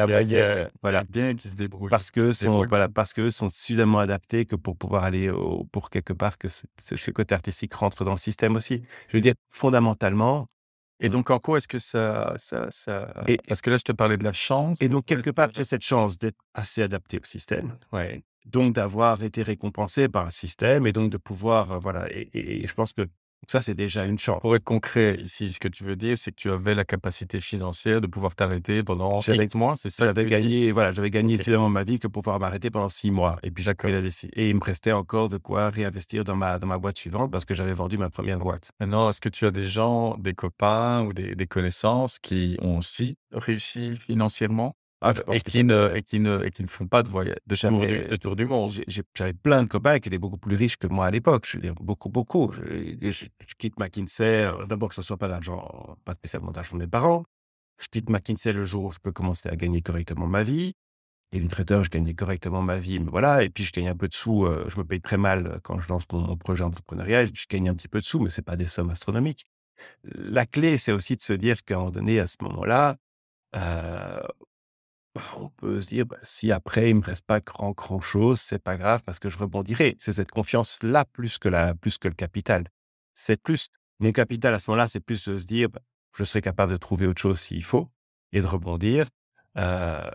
voilà. bien qui se débrouillent. Parce que sont, voilà, parce que sont suffisamment adaptés que pour pouvoir aller au, pour quelque part que ce côté artistique rentre dans le système aussi. Je veux dire, fondamentalement, Et donc, en quoi est-ce que ça, ça, ça... Et- Parce que là, je te parlais de la chance. Et donc, quelque part, j'ai cette chance d'être assez adapté au système. Ouais. Donc, d'avoir été récompensé par un système et donc de pouvoir, euh, voilà. Et, et- et je pense que donc ça, c'est déjà une chance. Pour être concret ici, ce que tu veux dire, c'est que tu avais la capacité financière de pouvoir t'arrêter pendant J'avais- X mois, c'est ça J'avais gagné, voilà, j'avais gagné ma vie que pour pouvoir m'arrêter pendant six mois. Et puis, pris la décision. Et il me restait encore de quoi réinvestir dans ma, dans ma boîte suivante parce que j'avais vendu ma première boîte. Maintenant, est-ce que tu as des gens, des copains ou des, des connaissances qui ont aussi réussi financièrement? Ah, je pense et qui, ne, et, qui ne, et qui ne font pas de voyage, de tour du, J'avais- de tour du monde J'avais plein de copains qui étaient beaucoup plus riches que moi à l'époque. Je veux dire, beaucoup, beaucoup. Je, je- je quitte McKinsey. euh, D'abord, que ce soit pas d'argent, pas spécialement d'argent de mes parents. Je quitte McKinsey le jour où je peux commencer à gagner correctement ma vie. Et les traiteurs, je gagnais correctement ma vie. Mais voilà. Et puis, je gagne un peu de sous. euh, je me paye très mal euh, quand je lance mon, mon projet entrepreneurial. Je gagne un petit peu de sous, mais c'est pas des sommes astronomiques. La clé, c'est aussi de se dire qu'à un moment donné, à ce moment-là, euh, on peut se dire, bah, si après, il me reste pas grand, grand chose, c'est pas grave parce que je rebondirai. C'est cette confiance-là plus que la, plus que le capital. C'est plus, mon capital à ce moment-là, c'est plus de se dire, bah, je serai capable de trouver autre chose s'il faut et de rebondir, euh,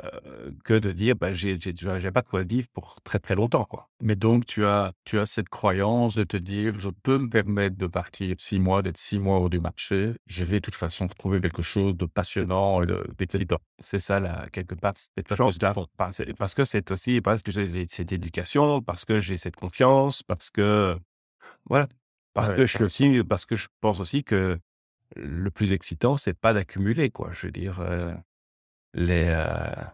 que de dire, bah, j'ai, pas de quoi vivre pour très, très longtemps, quoi. Mais donc, tu as, tu as cette croyance de te dire, je peux me permettre de partir six mois, d'être six mois hors du marché. Je vais de toute façon trouver quelque chose de passionnant et de- d'équilibrant. C'est ça, là, quelque part, cette chance parce parce que c'est aussi, parce que j'ai cette éducation, parce que j'ai cette confiance, parce que, voilà, parce Ouais, que je suis aussi, parce que je pense aussi que le plus excitant, c'est pas d'accumuler, quoi. Je veux dire, euh, les, euh,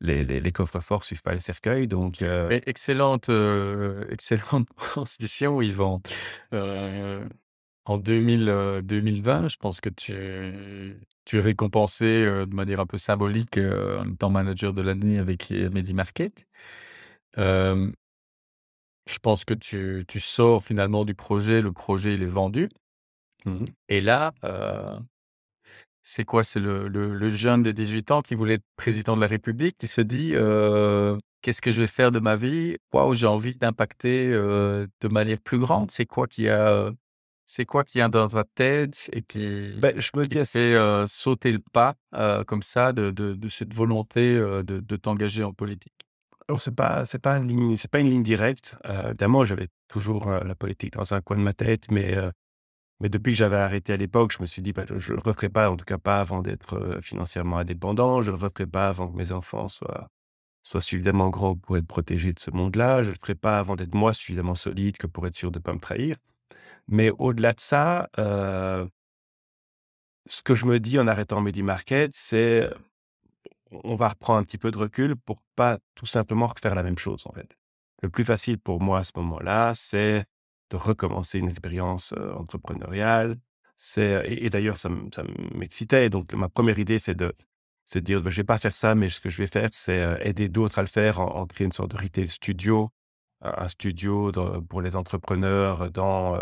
les, les, les coffres forts suivent pas les cercueils, donc, euh, excellente, euh, excellente transition, Yvan. Euh, en 2000, euh, 2020, je pense que tu, tu es récompensé euh, de manière un peu symbolique euh, en étant manager de l'année avec euh, MediMarket. Euh, je pense que tu, tu sors finalement du projet, le projet il est vendu. mhm. Et là, euh, c'est quoi? C'est le, le, le jeune de 18 ans qui voulait être président de la République qui se dit euh, qu'est-ce que je vais faire de ma vie? Waouh, j'ai envie d'impacter euh, de manière plus grande. C'est quoi qui a, c'est quoi qui a dans ta tête et qui, Ben, je me dis, fait euh, sauter le pas comme ça de, de, de cette volonté de, de t'engager en politique? Alors, c'est pas, c'est pas une ligne, c'est pas une ligne directe. Euh, évidemment, j'avais toujours euh, la politique dans un coin de ma tête, mais, euh, mais depuis que j'avais arrêté à l'époque, je me suis dit, bah, je ne le referai pas, en tout cas pas avant d'être euh, financièrement indépendant. Je ne le referai pas avant que mes enfants soient, soient suffisamment grands pour être protégés de ce monde-là. Je ne le ferai pas avant d'être moi suffisamment solide que pour être sûr de ne pas me trahir. Mais au-delà de ça, euh, ce que je me dis en arrêtant MediMarket, c'est on va reprendre un petit peu de recul pour pas tout simplement refaire la même chose en fait. Le plus facile pour moi à ce moment-là, c'est de recommencer une expérience entrepreneuriale. C'est et, d'ailleurs ça, m'excitait. Donc ma première idée c'est de se dire ben, je vais pas faire ça, mais ce que je vais faire c'est aider d'autres à le faire en, créer une sorte de retail studio, un studio de- pour les entrepreneurs dans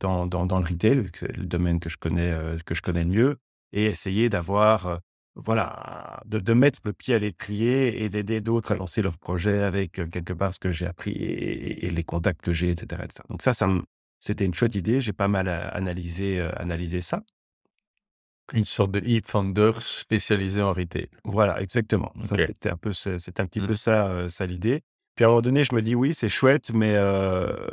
dans, dans, dans le retail, c'est le domaine que je connais que je connais le mieux, et essayer d'avoir voilà, de, de mettre le pied à l'étrier et d'aider d'autres à lancer leurs projets avec euh, quelque part ce que j'ai appris et, les contacts que j'ai, etc., etc. Donc ça, c'était une chouette idée. J'ai pas mal euh, analysé, euh, analysé ça. Une sorte de e-founder spécialisé en retail. Voilà, exactement. C'était un peu, c'était un petit Mm. peu ça, euh, ça l'idée. Puis à un moment donné, je me dis oui, c'est chouette, mais euh,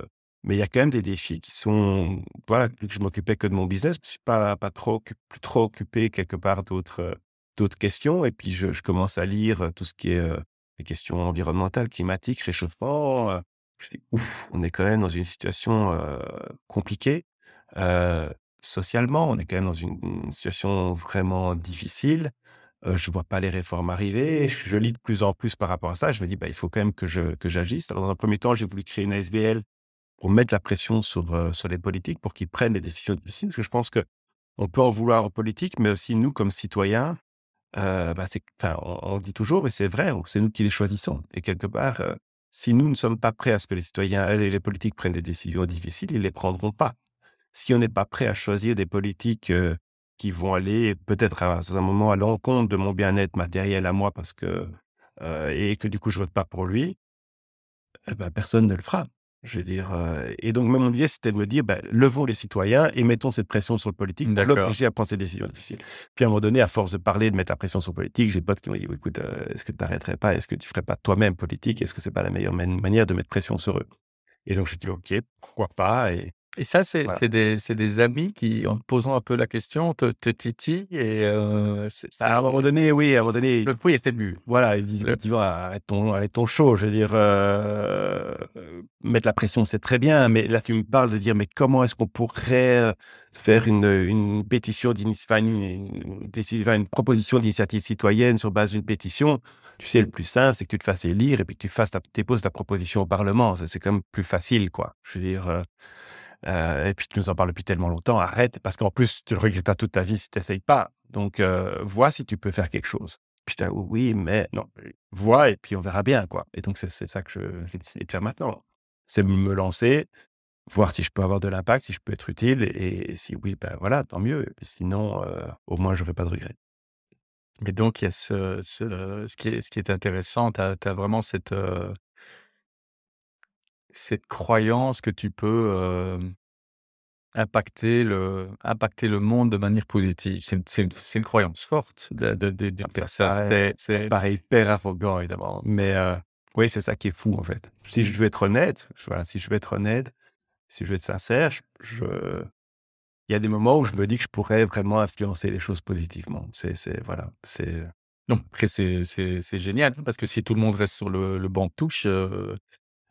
mais il y a quand même des défis qui sont voilà, vu que je m'occupais que de mon business, je suis pas pas trop plus trop occupé quelque part d'autres d'autres questions. Et puis je, commence à lire tout ce qui est les questions environnementales, climatiques, réchauffement. je dis ouf, on est quand même dans une situation compliquée. Socialement, on est quand même dans une, situation vraiment difficile. Je vois pas les réformes arriver. Je lis de plus en plus par rapport à ça. Je me dis, bah, il faut quand même que je que j'agisse. Dans un premier temps, j'ai voulu créer une ASBL pour mettre la pression sur sur les politiques pour qu'ils prennent les décisions difficiles. Parce que je pense que on peut en vouloir aux politiques, mais aussi nous comme citoyens. Euh, bah, on, dit toujours, et c'est vrai, c'est nous qui les choisissons. Et quelque part, euh, si nous ne sommes pas prêts à ce que les citoyens et les politiques prennent des décisions difficiles, ils les prendront pas. Si on n'est pas prêt à choisir des politiques euh, qui vont aller peut-être à un certain moment à l'encontre de mon bien-être matériel à moi parce que euh, et que du coup je vote pas pour lui, eh ben, personne ne le fera. Je veux dire, euh, et donc, même mon idée, c'était de me dire, ben, levons les citoyens et mettons cette pression sur le politique pour l'obliger à prendre ces décisions difficiles. Puis à un moment donné, à force de parler, de mettre la pression sur le politique, j'ai des potes qui m'ont dit, écoute, euh, est-ce que tu n'arrêterais pas? Est-ce que tu ferais pas toi-même politique? Est-ce que c'est pas la meilleure man- manière de mettre pression sur eux? Et donc, je me suis dit, OK, pourquoi pas? Et Et ça, c'est Voilà. des, amis qui, en te posant un peu la question, te, te titillent et euh, c'est- ça- à un moment donné, oui, à un moment donné, le bruit est ému. Voilà, ils disent effectivement, arrête ton, arrête ton show. Je veux dire, euh, mettre la pression, c'est très bien, mais là, tu me parles de dire, mais comment est-ce qu'on pourrait faire une, une pétition d'initiative, une, proposition d'initiative citoyenne sur base d'une pétition? Tu sais, le plus simple, c'est que tu te fasses élire et puis que tu fasses ta, déposes ta proposition au Parlement. C'est quand même plus facile, quoi. Je veux dire, euh, euh, et puis tu nous en parles depuis tellement longtemps, arrête, parce qu'en plus, tu le regretteras toute ta vie si tu n'essayes pas. Donc, euh, vois si tu peux faire quelque chose. Puis j'étais, oui, mais non, vois et puis on verra bien, quoi. Et donc, c'est ça que je- j'ai décidé de faire maintenant. C'est me lancer, voir si je peux avoir de l'impact, si je peux être utile, et, si oui, ben voilà, tant mieux. Sinon, euh, au moins, je ne fais pas de regrets. Mais donc, il y a ce, qui, est, intéressant, tu as, vraiment cette, cette croyance que tu peux euh, impacter, le, impacter le monde de manière positive. C'est une, c'est une- c'est une croyance forte de, de, de ça. paraît- C'est- c'est- Pareil, hyper arrogant, évidemment. Mais euh, oui, c'est ça qui est fou, en fait. Si je veux être honnête, voilà, si je veux être honnête, si je veux être sincère, je, il y a des moments où je me dis que je pourrais vraiment influencer les choses positivement. C'est, c'est voilà, c'est. Non, après, c'est c'est- c'est génial, parce que si tout le monde reste sur le, le banc de touche euh,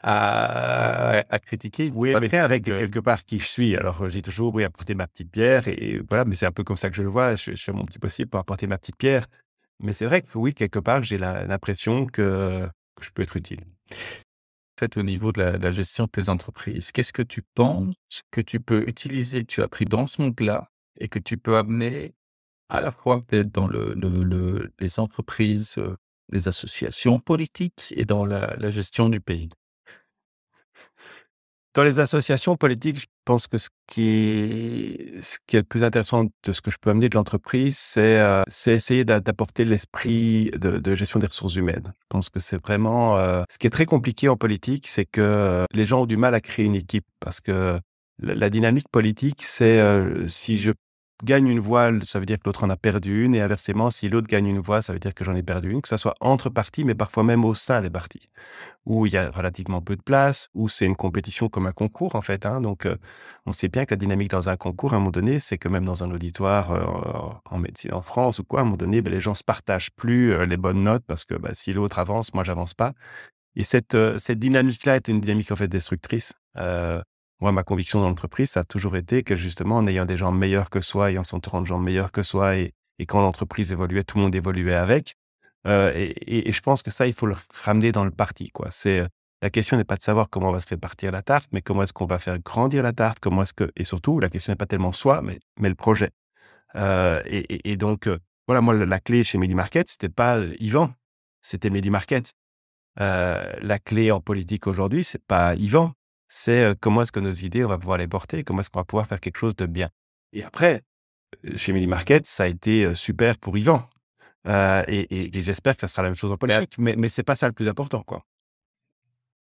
à, à critiquer, Oui, mais avec quelque part qui je suis. Alors, je dis toujours, oui, apporter ma petite pierre. Et, voilà, mais c'est un peu comme ça que je le vois. Je, je fais mon petit possible pour apporter ma petite pierre. Mais c'est vrai que oui, quelque part, j'ai l'impression que, que je peux être utile. fait, au niveau de la, de la gestion de tes entreprises, qu'est-ce que tu penses que tu peux utiliser, que tu as appris dans ce monde-là, et que tu peux amener à la fois peut-être dans le, le- le- les entreprises, euh, les associations politiques et dans la, la gestion du pays? Dans les associations politiques, je pense que ce qui est, le plus intéressant de ce que je peux amener de l'entreprise, c'est euh, essayer d'a- d'apporter l'esprit de, gestion des ressources humaines. Je pense que c'est vraiment... euh, ce qui est très compliqué en politique, c'est que euh, les gens ont du mal à créer une équipe parce que la, la dynamique politique, c'est euh, si je gagne une voix, ça veut dire que l'autre en a perdu une, et inversement, si l'autre gagne une voix, ça veut dire que j'en ai perdu une, que ça soit entre partis, mais parfois même au sein des partis où il y a relativement peu de place, où c'est une compétition comme un concours en fait. hein. Donc, euh, on sait bien que la dynamique dans un concours, à un moment donné, c'est que même dans un auditoire euh, en médecine en France ou quoi, à un moment donné, ben, les gens se partagent plus euh, les bonnes notes parce que ben, si l'autre avance, moi j'avance pas. Et cette, cette dynamique-là est une dynamique en fait destructrice. Moi, ma conviction dans l'entreprise, ça a toujours été que justement, en ayant des gens meilleurs que soi et en s'entourant de gens meilleurs que soi, et, quand l'entreprise évoluait, tout le monde évoluait avec. Euh, et, je pense que ça, il faut le ramener dans le parti. Quoi. C'est, euh, la question n'est pas de savoir comment on va se faire partir la tarte, mais comment est-ce qu'on va faire grandir la tarte, comment est-ce que, et surtout, la question n'est pas tellement soi, mais, mais le projet. Euh, et, donc, voilà, moi, la- clé chez Medi Market, c'était pas Yvan, c'était Medi Market. La clé en politique aujourd'hui, c'est pas Yvan, c'est comment est-ce que nos idées, on va pouvoir les porter, comment est-ce qu'on va pouvoir faire quelque chose de bien. Et après, chez Medi Market, ça a été super pour Yvan. Euh, et et- et j'espère que ça sera la même chose en politique, mais, mais c'est pas ça le plus important, quoi.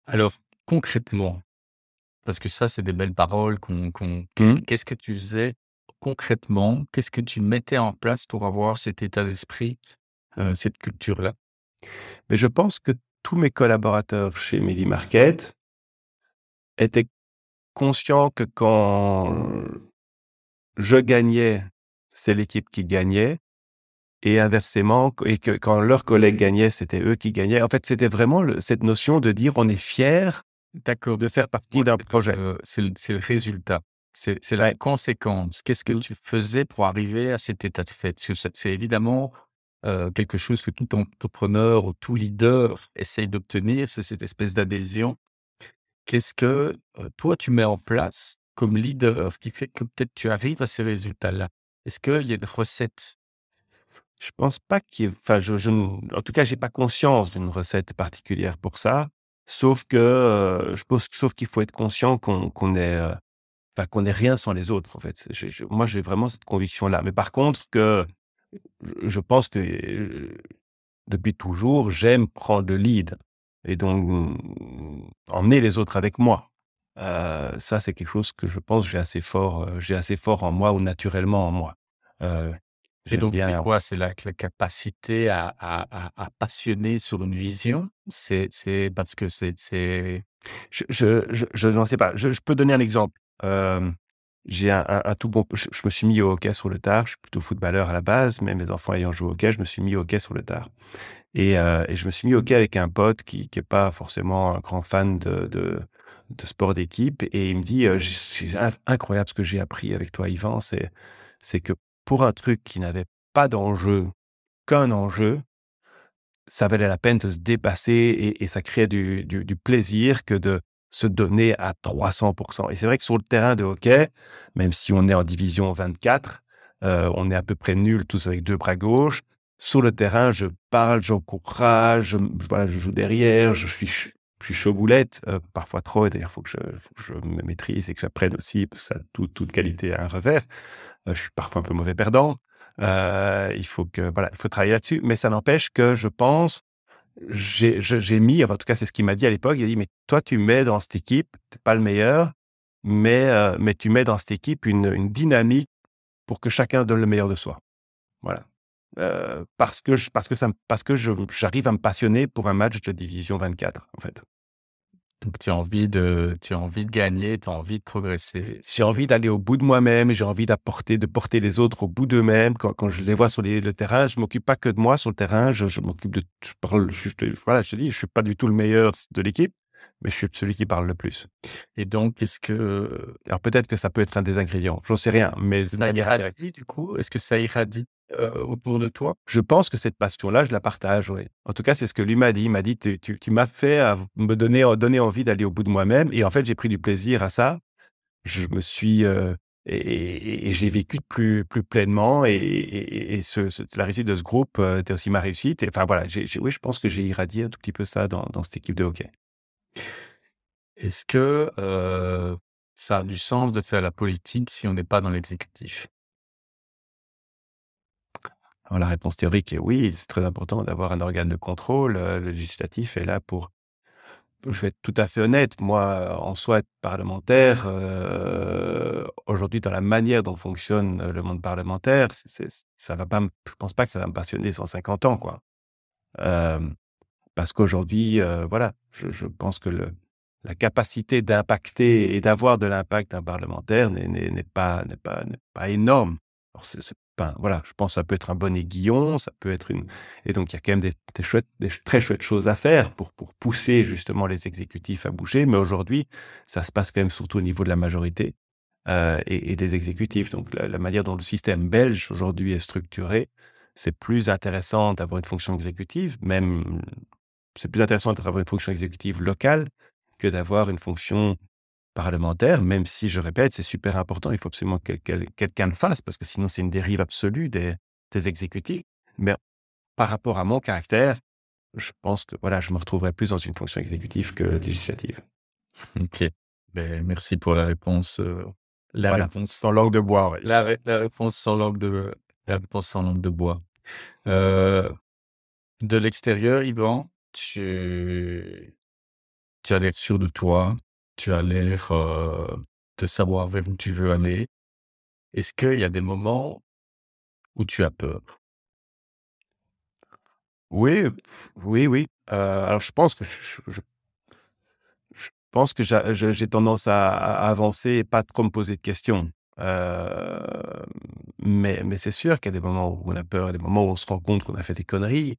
Alors, concrètement, parce que ça, c'est des belles paroles qu'on... qu'on-. Qu'est-ce que tu faisais concrètement Qu'est-ce que tu mettais en place pour avoir cet état d'esprit, euh, cette culture-là? Mais je pense que tous mes collaborateurs chez Medi Market étaient conscients que quand je gagnais, c'est l'équipe qui gagnait, et inversement, et que quand leurs collègues gagnaient, c'était eux qui gagnaient. En fait, c'était vraiment le- cette notion de dire on est fier de faire partie d'un projet. Euh, c'est le, résultat. C'est la Ouais. conséquence. Qu'est-ce que Mhm. tu faisais pour arriver à cet état de fait? C'est évidemment euh, quelque chose que tout entrepreneur ou tout leader essaye d'obtenir, c'est cette espèce d'adhésion. Qu'est-ce que toi tu mets en place comme leader qui fait que peut-être tu arrives à ces résultats-là? Est-ce qu'il y a une recette? Je pense pas qu'il y ait- en tout cas, j'ai pas conscience d'une recette particulière pour ça. Sauf que, je pense, sauf qu'il faut être conscient qu'on est, euh, qu'on est rien sans les autres, en fait. Moi, j'ai vraiment cette conviction-là. Mais par contre, que je, pense que depuis toujours, j'aime prendre le lead et donc mm, emmener les autres avec moi. ça, c'est quelque chose que je pense j'ai assez fort, j'ai assez fort en moi ou naturellement en moi. Et donc, c'est quoi? C'est la, la, capacité à, à, à, passionner sur une vision? C'est parce que c'est. Je, je, je, je n'en sais pas. Je, peux donner un exemple. j'ai un, un, tout bon. Je, me suis mis au hockey sur le tard. Je suis plutôt footballeur à la base, mais mes enfants ayant joué au hockey, je me suis mis au hockey sur le tard. Et, et je me suis mis hockey avec un pote qui n'est pas forcément un grand fan de, sport d'équipe. Et il me dit C'est incroyable ce que j'ai appris avec toi, Yvan. C'est que pour un truc qui n'avait pas d'enjeu, qu'un enjeu, ça valait la peine de se dépasser et, ça créait du, plaisir que de se donner à 300%. Et c'est vrai que sur le terrain de hockey, même si on est en division 24, euh, on est à peu près nul tous avec deux bras gauches. Sur le terrain, je parle, j'encourage, je, voilà, je joue derrière, je suis, je suis chaud boulette, euh, parfois trop, et d'ailleurs, il faut, que je me maîtrise et que j'apprenne aussi, parce que ça, toute qualité a un revers. Euh, je suis parfois un peu mauvais perdant. Euh, il faut que voilà, il faut travailler là-dessus. Mais ça n'empêche que je pense, j'ai mis, en tout cas c'est ce qu'il m'a dit à l'époque. Il a dit mais toi tu mets dans cette équipe, t'es pas le meilleur, mais mais tu mets dans cette équipe une, une, dynamique pour que chacun donne le meilleur de soi. Voilà. Parce que parce que ça parce que j'arrive à me passionner pour un match de division 24 en fait. Donc, tu as envie de, tu as envie de gagner, tu as envie de progresser. J'ai envie d'aller au bout de moi-même, j'ai envie d'apporter, de porter les autres au bout d'eux-mêmes. Quand, quand, je les vois sur le terrain, je m'occupe pas que de moi sur le terrain, je, je m'occupe de, je parle, je, voilà, je te dis, je suis pas du tout le meilleur de l'équipe, mais je suis celui qui parle le plus. Et donc, est-ce que, alors peut-être que ça peut être un des ingrédients, j'en sais rien, mais ça irradie du coup, est-ce que ça irradie? Euh, autour de toi Je pense que cette passion-là, je la partage. En tout cas, c'est ce que lui m'a dit. Il m'a dit, tu, m'as fait me donner, envie d'aller au bout de moi-même. Et en fait, j'ai pris du plaisir à ça. Je me suis... Euh, et, j'ai vécu plus, plus pleinement. Et, la réussite de ce groupe euh, était aussi ma réussite. Enfin, voilà, oui, je pense que j'ai irradié un tout petit peu ça dans cette équipe de hockey. Est-ce que ça a du sens de faire la politique si on n'est pas dans l'exécutif? La réponse théorique est oui, c'est très important d'avoir un organe de contrôle. Euh, le législatif est là pour. Je vais être tout à fait honnête. Moi, en soi, parlementaire, euh, aujourd'hui, dans la manière dont fonctionne le monde parlementaire, ça va pas. Je pense pas que ça va me passionner 150 ans, quoi. parce qu'aujourd'hui, euh, voilà, je, pense que la capacité d'impacter et d'avoir de l'impact d'un parlementaire n'est pas énorme. Voilà, je pense que ça peut être un bon aiguillon, ça peut être une. Et donc, il y a quand même des, très chouettes choses à faire pour, pousser justement les exécutifs à bouger. Mais aujourd'hui, ça se passe quand même surtout au niveau de la majorité euh, et, des exécutifs. Donc, la, manière dont le système belge aujourd'hui est structuré, c'est plus intéressant d'avoir une fonction exécutive, même c'est plus intéressant d'avoir une fonction exécutive locale que d'avoir une fonction parlementaire, même si, je répète, c'est super important, il faut absolument que quelqu'un le fasse, parce que sinon c'est une dérive absolue des, exécutifs. Mais par rapport à mon caractère, je pense que voilà, je me retrouverai plus dans une fonction exécutive que législative. Ok. Ben, merci pour la réponse. Euh, la réponse sans langue de bois. La, réponse sans langue de, la réponse sans langue de bois. Euh, de l'extérieur, Yvan, tu, tu as l'air sûr de toi, tu as l'air de savoir vers où tu veux aller. Est-ce qu'il y a des moments où tu as peur? Oui, oui, oui. alors je pense que je, pense que j'ai tendance à, avancer et pas trop me poser de questions. mais mais c'est sûr qu'il y a des moments où on a peur, des moments où on se rend compte qu'on a fait des conneries.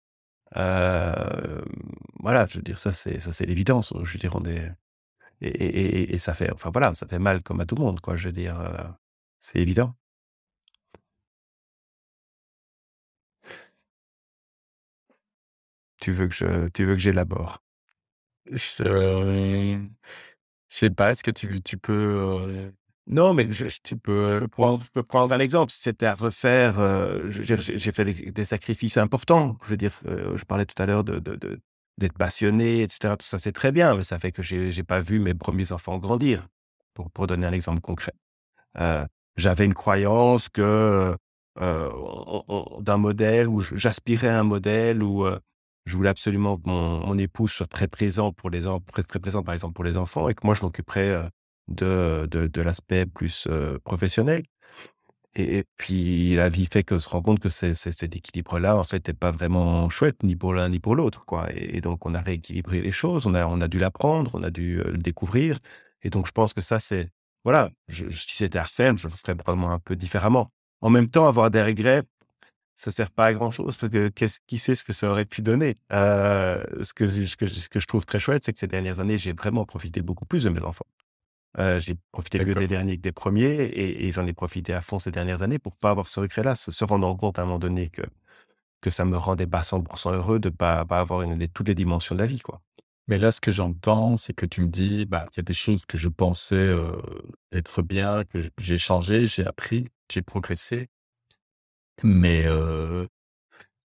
voilà, je veux dire, ça c'est ça c'est l'évidence. Je veux dire, on est et, ça fait, enfin voilà, ça fait mal comme à tout le monde, quoi. Je veux dire, euh, c'est évident. Tu veux que je, tu veux que j'élabore? Je, sais pas. Est-ce que tu, tu peux euh, Non, mais tu peux prendre, peux prendre un exemple. C'était à refaire. Euh, j'ai fait des, sacrifices importants. Je veux dire, je parlais tout à l'heure de, de d'être passionné, etc. Tout ça, c'est très bien, mais ça fait que j'ai n'ai pas vu mes premiers enfants grandir, pour, pour donner un exemple concret. Euh, j'avais une croyance que euh, d'un modèle où j'aspirais à un modèle où euh, je voulais absolument que mon, épouse soit très présente pour les très, par exemple pour les enfants et que moi je m'occuperais de, de l'aspect plus professionnel. Et, puis la vie fait qu'on se rend compte que cet équilibre-là, en fait, n'est pas vraiment chouette, ni pour l'un ni pour l'autre. quoi. Et, donc, on a rééquilibré les choses, on a, on a dû l'apprendre, on a dû le découvrir. Et donc, je pense que ça, c'est... Voilà, je, si c'était à refaire, je le ferais probablement un peu différemment. En même temps, avoir des regrets, ça sert pas à grand chose parce que qu'est-ce qui sait ce que ça aurait pu donner? Euh, ce, que, ce, que, ce que je trouve très chouette, c'est que ces dernières années, j'ai vraiment profité beaucoup plus de mes enfants. Euh, j'ai profité mieux des derniers que des premiers et, j'en ai profité à fond ces dernières années pour pas avoir ce regret-là, se, rendre compte à un moment donné que, que ça me rendait pas 100% heureux de pas, pas avoir une, toutes les dimensions de la vie. quoi. Mais là, ce que j'entends, c'est que tu me dis, bah, il y a des choses que je pensais euh, être bien, que j'ai changé, j'ai appris, j'ai progressé. Mais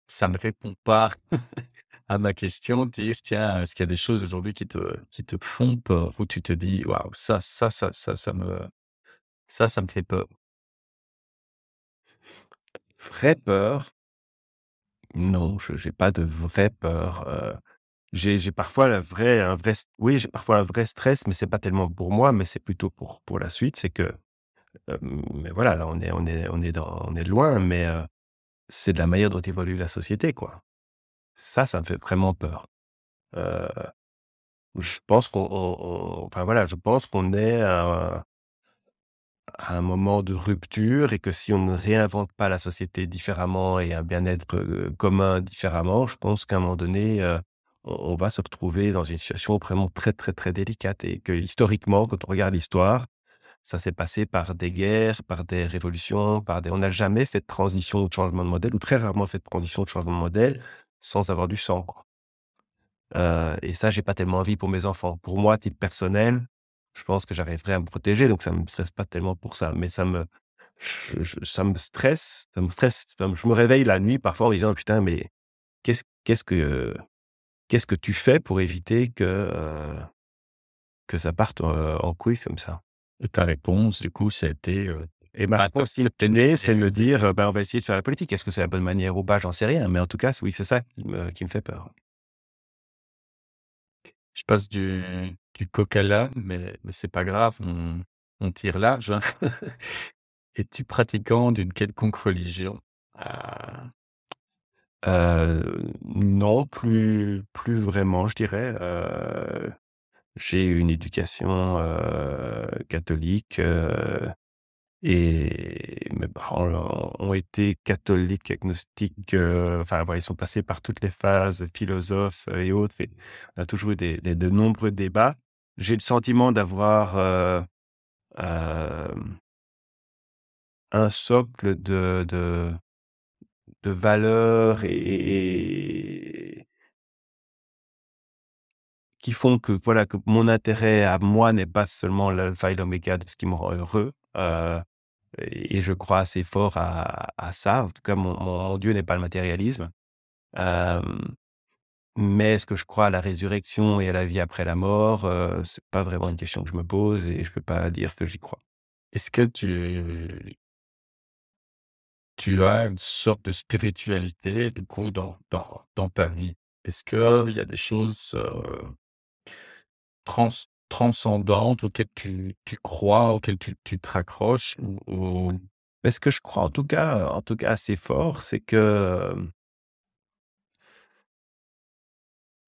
ça me répond pas à ma question, dire, tiens, est-ce qu'il y a des choses aujourd'hui qui te, qui te font peur, où tu te dis, waouh, ça, ça, ça, ça, ça me, ça, ça me fait peur. Vraie peur? Non, je n'ai pas de vraie peur. j'ai parfois la vraie, un vrai, oui, j'ai parfois un vrai stress, mais c'est pas tellement pour moi, mais c'est plutôt pour, pour la suite. C'est que mais voilà, là, on est, on est, on est, on est loin, mais c'est de la manière dont évolue la société, quoi. Ça, ça me fait vraiment peur. je pense qu'on, enfin voilà, je pense qu'on est à, un moment de rupture et que si on ne réinvente pas la société différemment et un bien-être commun différemment, je pense qu'à un moment donné, on, on va se retrouver dans une situation vraiment très, très, très délicate et que historiquement, quand on regarde l'histoire, ça s'est passé par des guerres, par des révolutions, par des... On n'a jamais fait de transition ou de changement de modèle, ou très rarement fait de transition ou de changement de modèle sans avoir du sang. Et ça, j'ai pas tellement envie pour mes enfants. Pour moi, titre personnel, je pense que j'arriverai à me protéger, donc ça me stresse pas tellement pour ça. Mais ça me, ça me stresse, ça me stresse. Je me réveille la nuit parfois en disant putain, mais qu'est-ce qu'est-ce que qu'est-ce que tu fais pour éviter que que ça parte en couille comme ça? Ta réponse, du coup, c'était. Et ma réponse c'est de me dire bah, on va essayer de faire la politique. Est-ce que c'est la bonne manière ou pas? J'en sais rien. Mais en tout cas, oui, c'est ça qui me, qui me fait peur. Je passe du, du coq à l'âne, mais, mais c'est pas grave, on, on tire large. Hein. Es-tu pratiquant d'une quelconque religion? Ah. euh, Non, plus, plus vraiment, je dirais. Euh, j'ai une éducation catholique et parents ont été catholiques, agnostiques. enfin, ils sont passés par toutes les phases, philosophes et autres. on a toujours eu de nombreux débats. J'ai le sentiment d'avoir un socle de, de, de valeurs et, qui font que voilà que mon intérêt à moi n'est pas seulement l'alpha et l'oméga de ce qui me rend heureux. Euh, et je crois assez fort à, ça. En tout cas, mon, Dieu n'est pas le matérialisme. Mais est-ce que je crois à la résurrection et à la vie après la mort euh, C'est pas vraiment une question que je me pose et je peux pas dire que j'y crois. Est-ce que tu as une sorte de spiritualité du coup dans ta vie? Est-ce qu'il y a des choses euh, trans, transcendante auquel tu, tu crois, auquel tu, tu te raccroches Mais ce que je crois en tout cas, en tout cas assez fort, c'est que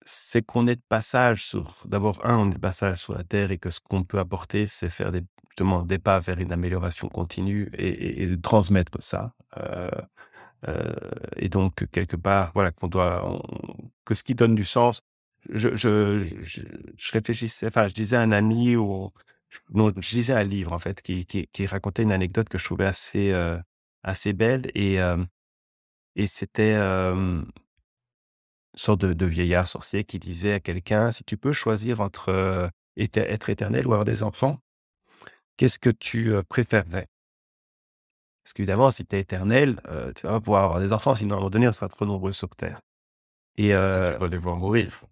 c'est qu'on est de passage sur. D'abord, un, on est de passage sur la Terre et que ce qu'on peut apporter, c'est faire des, justement des pas vers une amélioration continue et, et, transmettre ça. Euh, euh, et donc, quelque part, voilà, qu'on doit. que ce qui donne du sens, je, je, je, réfléchissais, enfin, je disais à un ami ou non, je lisais un livre en fait qui, qui, qui, racontait une anecdote que je trouvais assez, euh, assez belle et, euh, et c'était euh, une sorte de, de, vieillard sorcier qui disait à quelqu'un si tu peux choisir entre être éternel ou avoir des enfants, qu'est-ce que tu préférerais? Parce qu'évidemment, si tu es éternel, tu vas pas pouvoir avoir des enfants, sinon à un moment donné, on sera trop nombreux sur Terre. Et euh, tu vas les voir mourir.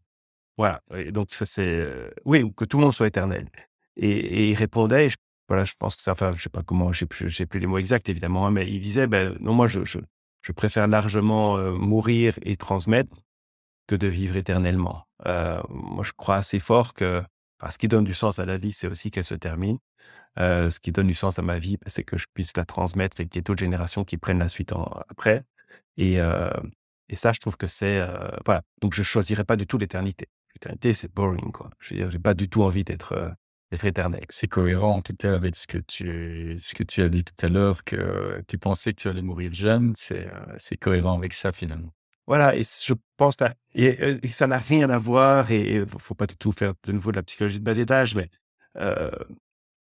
Voilà. Donc, ça, c'est. oui, que tout le monde soit éternel. Et, il répondait, je, voilà, je pense que ça, enfin, je sais pas comment, je plus, les mots exacts, évidemment, hein, mais il disait, ben, non, moi, je, préfère largement mourir et transmettre que de vivre éternellement. Euh, moi, je crois assez fort que, ce qui donne du sens à la vie, c'est aussi qu'elle se termine. Euh, ce qui donne du sens à ma vie, bah, c'est que je puisse la transmettre et qu'il y ait d'autres générations qui prennent la suite après et et ça, je trouve que c'est, voilà. Donc je choisirais pas du tout l'éternité. L'éternité, c'est boring, quoi. Je veux dire, j'ai pas du tout envie d'être, heu, d'être éternel. C'est cohérent, en tout cas, avec ce que tu ce que tu as dit tout à l'heure, que tu pensais que tu allais mourir jeune. C'est, c'est cohérent avec ça, finalement. Voilà et je pense et heu et ça n'a rien à voir et et faut faut pas du tout faire de nouveau de la psychologie de bas étage, mais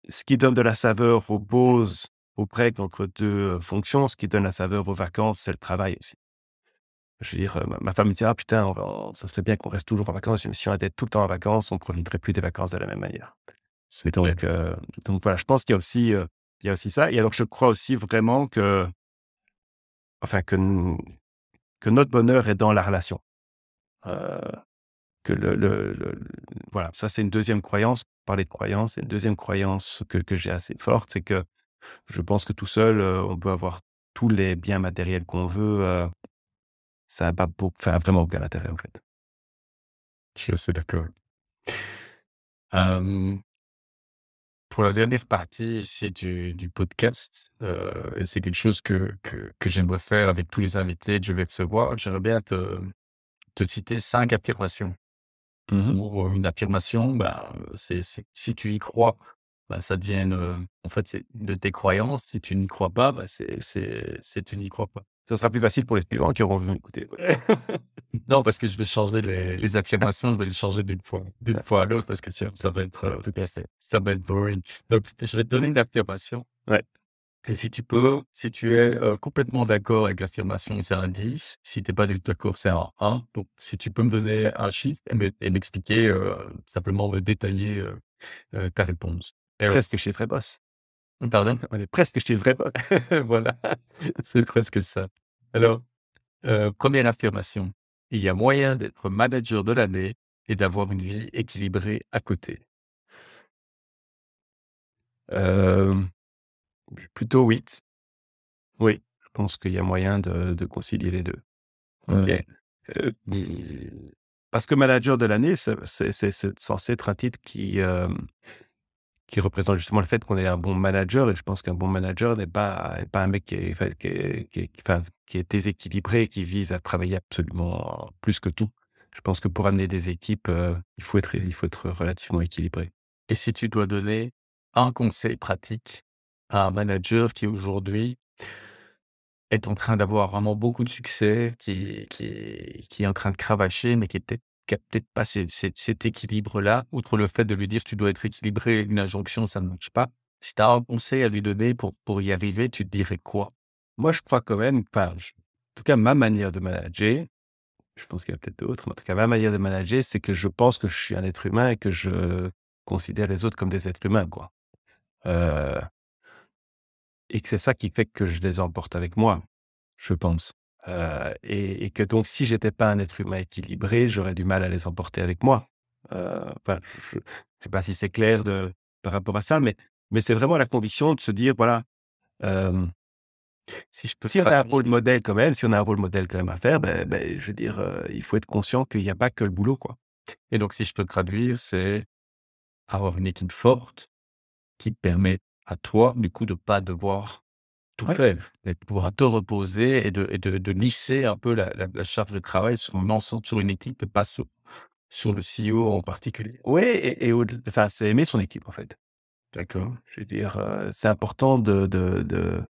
ce qui donne de la saveur aux pauses, aux breaks entre 2, heu, fonctions, ce qui donne la saveur aux vacances, c'est le travail aussi. Je veux dire, heu, ma femme me dit: «Ah putain, va ça serait bien qu'on reste toujours en vacances». Je dis: «Mais si on était tout le temps en vacances, on profiterait plus des vacances de la même manière». C'est Donc heu, donc voilà, je pense qu'il y a aussi, heu, il y a aussi ça et alors je crois aussi vraiment que enfin que que notre bonheur est dans la relation. Que le le le le voilà, ça c'est une deuxième croyance. Parler de croyance, c'est une deuxième croyance que que j'ai assez forte, c'est que je pense que tout seul, on peut avoir tous les biens matériels qu'on veut, ça a pas beau ça a vraiment aucun intérêt, en fait. Je suis assez d'accord. Hem pour la dernière partie ici du du podcast, et c'est quelque chose que que que j'aimerais faire avec tous les invités que je vais recevoir. J'aimerais bien te te citer 5 affirmations. Mmh Ou une affirmation, bah, c'est si tu y crois, bah, ça devient une, en fait, c'est de tes croyances. Si tu n'y crois pas, bah, c'est tu n'y crois pas. Ça sera plus facile pour les suivants qui auront voulu écouter. Non, parce que je vais changer les les affirmations, je vais les changer d'une fois d'une fois à l'autre parce que sinon ça va être, heu, Tout à fait. ça va être boring. Donc je vais te donner une affirmation. Ouais. Et si tu peux, si tu es, heu, complètement d'accord avec l'affirmation, c'est un 10. Si tu es pas du tout d'accord, c'est un 1. Donc si tu peux me donner un chiffre et me et m'expliquer, heu, simplement me détailler, ta réponse. Ouais. Presque chez Vrai Boss. Pardon? On est presque chez Vrai Boss. Voilà, c'est presque ça. Alors, heu, 1re affirmation: «Il y a moyen d'être manager de l'année et d'avoir une vie équilibrée à côté». Hem, plutôt 8. Oui, je pense qu'il y a moyen de de concilier les 2. OK. Heu, parce que manager de l'année, c'est censé être un titre qui, hem, qui représente justement le fait qu'on est un bon manager et je pense qu'un bon manager n'est pas pas un mec qui est qui est qui déséquilibré, vise à travailler absolument plus que tout. Je pense que pour amener des équipes, heu, il faut être il faut être relativement équilibré. Et si tu dois donner un conseil pratique à un manager qui aujourd'hui est en train d'avoir vraiment beaucoup de succès, qui qui qui est en train de cravacher, mais qui peut-être qui a peut-être pas cet équilibre-là, outre le fait de lui dire: «Tu dois être équilibré», une injonction, ça ne marche pas. Si tu as un conseil à lui donner pour pour y arriver, tu te dirais quoi? Moi, je crois quand même, enfin, en tout cas, ma manière de manager, je pense qu'il y a peut-être d'autres, mais en tout cas, ma manière de manager, c'est que je pense que je suis un être humain et que je considère les autres comme des êtres humains, quoi. Heu et que c'est ça qui fait que je les emporte avec moi, je pense. Heu et et que donc si j'étais pas un être humain équilibré, j'aurais du mal à les emporter avec moi. Heu, enfin, je je sais pas si c'est clair de par rapport à ça, mais mais c'est vraiment la conviction de se dire, voilà, Si je peux si on a un rôle modèle quand même, si on a un rôle modèle quand même à faire, beh beh, je veux dire, il faut être conscient qu'il y a pas que le boulot, quoi. et donc si je peux traduire, c'est avoir une équipe forte qui permet à toi, du coup, de pas devoir tout Ouais. faire et de pouvoir te reposer et de et de de lisser un peu la la la charge de travail sur l'ensemble sur une équipe et pas sur sur le CEO en particulier. Ouais et enfin, c'est aimer son équipe, en fait. D'accord. Je veux dire, heu, c'est important de de de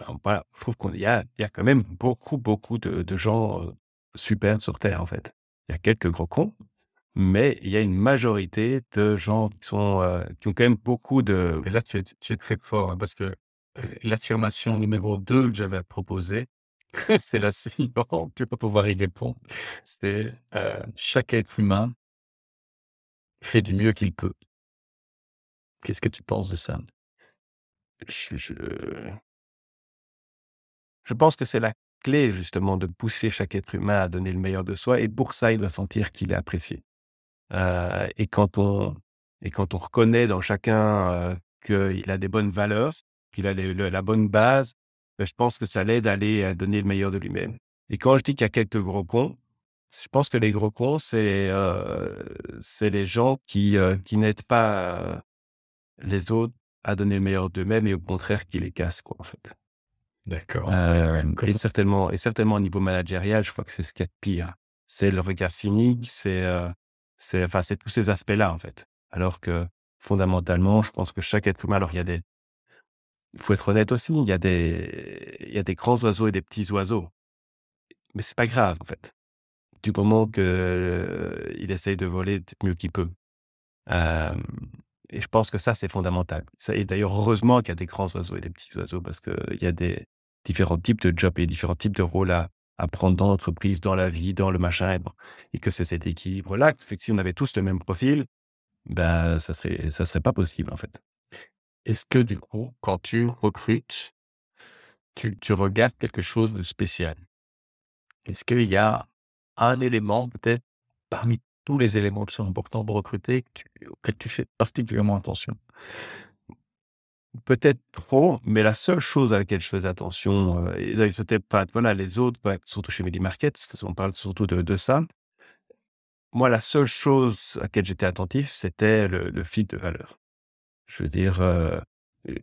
enfin, voilà, je trouve qu'il y a il y a quand même beaucoup, beaucoup de de gens, heu, super sur terre, en fait. Il y a quelques gros cons, mais il y a une majorité de gens qui sont, heu, qui ont quand même beaucoup de Et là, tu es tu es très fort, hein, parce que, l'affirmation numéro 2 que j'avais proposer, c'est la suivante, tu vas pouvoir y répondre. C'est, heu, chaque être humain fait du mieux qu'il peut. Qu'est-ce que tu penses de ça? je je je pense que c'est la clé justement de pousser chaque être humain à donner le meilleur de soi et pour ça, il doit sentir qu'il est apprécié. Heu et quand on et quand on reconnaît dans chacun, qu'il a des bonnes valeurs, qu'il a les le la bonne base, bah, je pense que ça l'aide à aller, à donner le meilleur de lui-même. Et quand je dis qu'il y a quelques gros cons, je pense que les gros cons, c'est, c'est les gens qui, heu, qui n'aident pas, heu, les autres à donner le meilleur d'eux-mêmes et au contraire qui les cassent, quoi, en fait. D'accord. Euh, et certainement, et certainement au niveau managérial, je crois que c'est ce qu'il y a de pire. C'est le regard cynique, c'est, euh, enfin, c'est tous ces aspects-là, en fait. Alors que fondamentalement, je pense que chaque être humain, alors il y a des, il faut être honnête aussi, il y a des, il y a des grands oiseaux et des petits oiseaux. Mais c'est pas grave, en fait. Du moment que il essaye de voler mieux qu'il peut. Et je pense que ça, c'est fondamental. Et d'ailleurs, heureusement qu'il y a des grands oiseaux et des petits oiseaux parce qu'il y a des différents types de jobs et différents types de rôles à, prendre dans l'entreprise, dans la vie, dans le machin, et, et que c'est cet équilibre-là. Si on avait tous le même profil, ben, ça serait, ça serait pas possible, en fait. Est-ce que du coup, quand tu recrutes, tu, regardes quelque chose de spécial? Est-ce qu'il y a un élément, peut-être, parmi tous les éléments qui sont importants pour recruter, que tu- fais particulièrement attention? Peut-être trop, mais la seule chose à laquelle je faisais attention, euh, et pas, voilà, les autres, bah, surtout chez Medi Market, parce qu'on parle surtout de, ça. Moi, la seule chose à laquelle j'étais attentif, c'était le, le de valeur. Je veux dire, euh, euh,